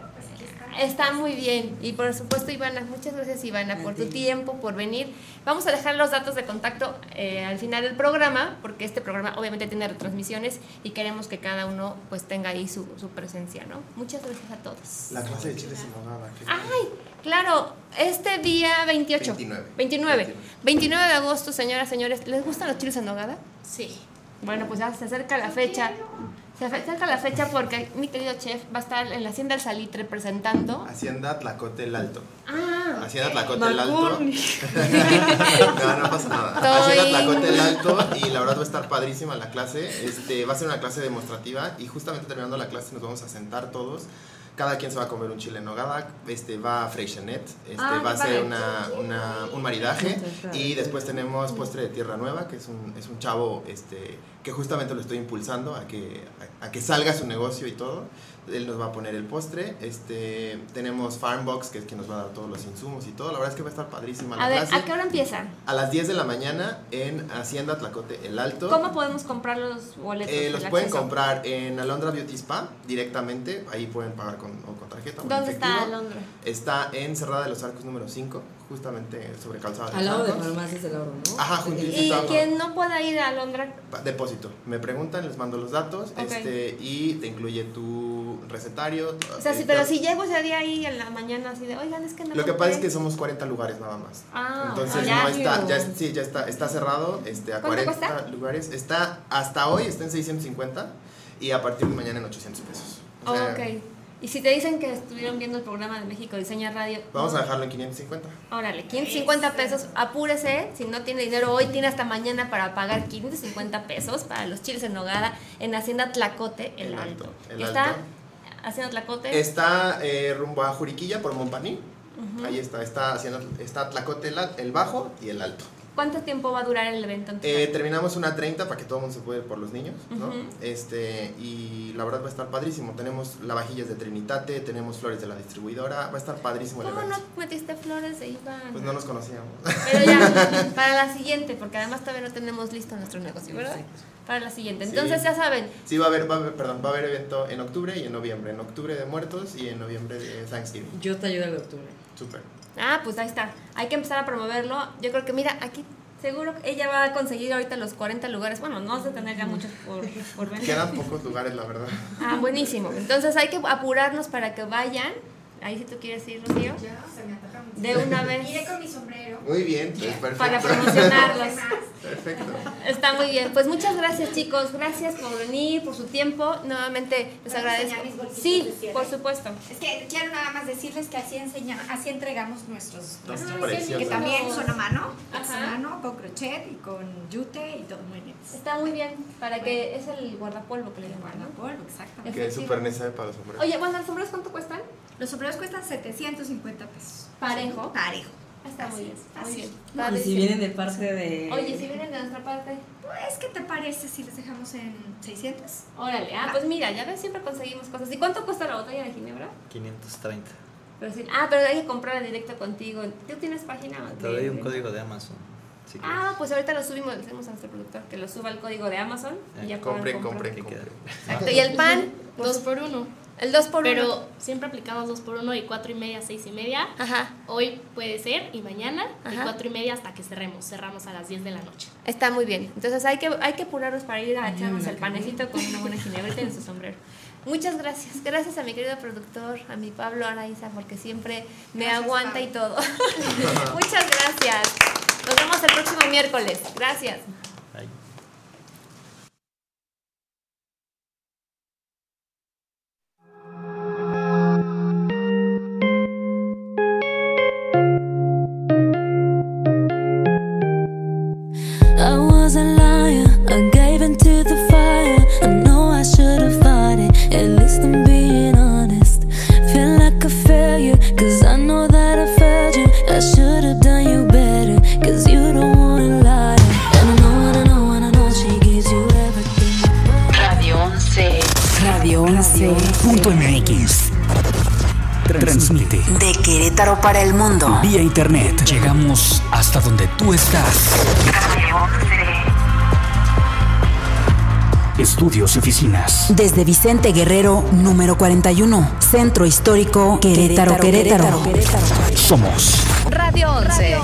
está. muy bien. Y por supuesto, Ivana, muchas gracias, Ivana, por tu tiempo, por venir. Vamos a dejar los datos de contacto eh, al final del programa, porque este programa obviamente tiene retransmisiones y queremos que cada uno pues tenga ahí su, su presencia, ¿no? Muchas gracias a todos. La clase de chiles en Ay, claro, este día 28. 29. 29. 29 de agosto, señoras, señores, ¿les gustan los chiles en nogada? Sí. Bueno, pues ya se acerca la fecha. Se acerca la fecha porque mi querido chef va a estar en la Hacienda del Salitre presentando. Hacienda Tlacote el Alto. Ah, Hacienda Tlacote el Alto. No, no pasa nada. Estoy- Hacienda Tlacote el Alto y la verdad va a estar padrísima la clase. Este, va a ser una clase demostrativa y justamente terminando la clase nos vamos a sentar todos. Cada quien se va a comer un chile en nogada, este, va a Freixenet, este, Ah, va a ser una, una- un maridaje. Y después tenemos postre de tierra nueva, que es un, es un chavo este, que justamente lo estoy impulsando a que, a, a que salga su negocio y todo. Él nos va a poner el postre. Este, tenemos Farmbox, que es quien nos va a dar todos los insumos y todo. La verdad es que va a estar padrísima la a ver, clase. ¿a qué hora empiezan? A las 10 de la mañana en Hacienda Tlacote El Alto. ¿Cómo podemos comprar los boletos? Eh, los pueden acceso? comprar en Alondra Beauty Spa directamente. Ahí pueden pagar con, o con tarjeta. ¿Dónde está. Alondra? Está en Cerrada de los Arcos número 5, justamente sobre Calzada de Al lado de farmacias del oro, ¿no? Ajá, juntito. Y quien no pueda ir a Alondra, Depósito. Me preguntan, les mando los datos este, y te incluye tu recetario. O sea, sí, pero si llego ese día ahí en la mañana así de, oigan, es que no Lo que compré". pasa es que somos 40 lugares nada más. Ah, Entonces ya. no está, ya, sí, ya está, está cerrado este, a ¿Cuánto 40 cuesta? lugares. Está, hasta hoy está en 650 y a partir de mañana en 800 pesos. O sea, ok. Y si te dicen que estuvieron viendo el programa de México Diseña Radio. Vamos a dejarlo en 550. Órale, 550 pesos, apúrese, si no tiene dinero hoy, tiene hasta mañana para pagar 550 pesos para los chiles en nogada en Hacienda Tlacote, el, El Alto. Alto, el Está Alto. Hacienda Tlacote. Está eh, rumbo a Juriquilla por Montpaní. Ahí está, está haciendo, está Tlacote el, el bajo y el alto. ¿Cuánto tiempo va a durar el evento? en Eh, terminamos una 30 para que todo el mundo se pueda ir por los niños, ¿no? Ujú. Este, y la verdad va a estar padrísimo. Tenemos lavajillas de Trinitate, tenemos flores de la distribuidora, va a estar padrísimo el ¿Cómo evento. no metiste flores de Iván? Pues no nos conocíamos. Pero ya, para la siguiente, porque además todavía no tenemos listo nuestro negocio, ¿verdad? Para la siguiente. Sí. Entonces ya saben, Sí, va a haber, va a haber, perdón, va a haber evento en octubre y en noviembre. En octubre de muertos y en noviembre de Thanksgiving. Yo te ayudo el de octubre. Súper. Ah, pues ahí está. Hay que empezar a promoverlo. Yo creo que, mira, aquí seguro que ella va a conseguir ahorita los 40 lugares. Bueno, no vas a tener ya muchos por, por venir. Quedan pocos lugares, la verdad. Ah, buenísimo. Entonces hay que apurarnos para que vayan. Ahí si tú quieres ir, Rocío. Ya, se me antoja mucho. De una vez. Iré con mi sombrero. Muy bien, pues perfecto. Para promocionarlos. Perfecto. Está muy bien. Pues muchas gracias, chicos. Gracias por venir, por su tiempo. Nuevamente les ¿Puedo agradezco. Sí, por supuesto. Es que quiero nada más decirles que así enseña, así entregamos nuestros nuestros- preciosos. que también son a mano, a mano, con crochet y con yute y todo muy bien. Está muy bien. Para que es el guardapolvo que le llaman. Guardapolvo, exactamente. Que es súper necesario para los hombres. Oye, bueno, ¿los sombreros cuánto cuestan? Los sombreros cuestan 750 pesos. Parejo. Parejo. Está muy bien. Muy Así. bien. Y si vienen de parte de. Oye, si vienen de nuestra parte. Pues, ¿qué te parece si les dejamos en 600? Órale, ah, pues mira, ya ves, siempre conseguimos cosas. ¿Y cuánto cuesta la botella de ginebra? 530. Pero sí, ah, pero hay que comprarla directo contigo. ¿Tú tienes página? Te doy un código de Amazon. si quieres. Ah, pues ahorita lo subimos, le decimos a nuestro productor que lo suba el código de Amazon y ya Compren, compren, Que compren. Exacto, y el pan, Dos por uno. El 2 por 1. Pero siempre aplicamos dos por uno y cuatro y media, seis y media. Ajá, Hoy puede ser y mañana y Ajá. cuatro y media hasta que cerremos. Cerramos a las 10 de la noche. está muy bien. Entonces hay que, hay que apurarnos para ir a echarnos el panecito con una buena ginebrita en su sombrero. Muchas gracias. Gracias a mi querido productor, a mi Pablo Araiza, porque siempre me Gracias, aguanta Pablo. y todo. Muchas gracias. Nos vemos el próximo miércoles. Gracias. Y oficinas. Desde Vicente Guerrero, número 41. Centro Histórico, Querétaro, Querétaro. Somos Radio 11.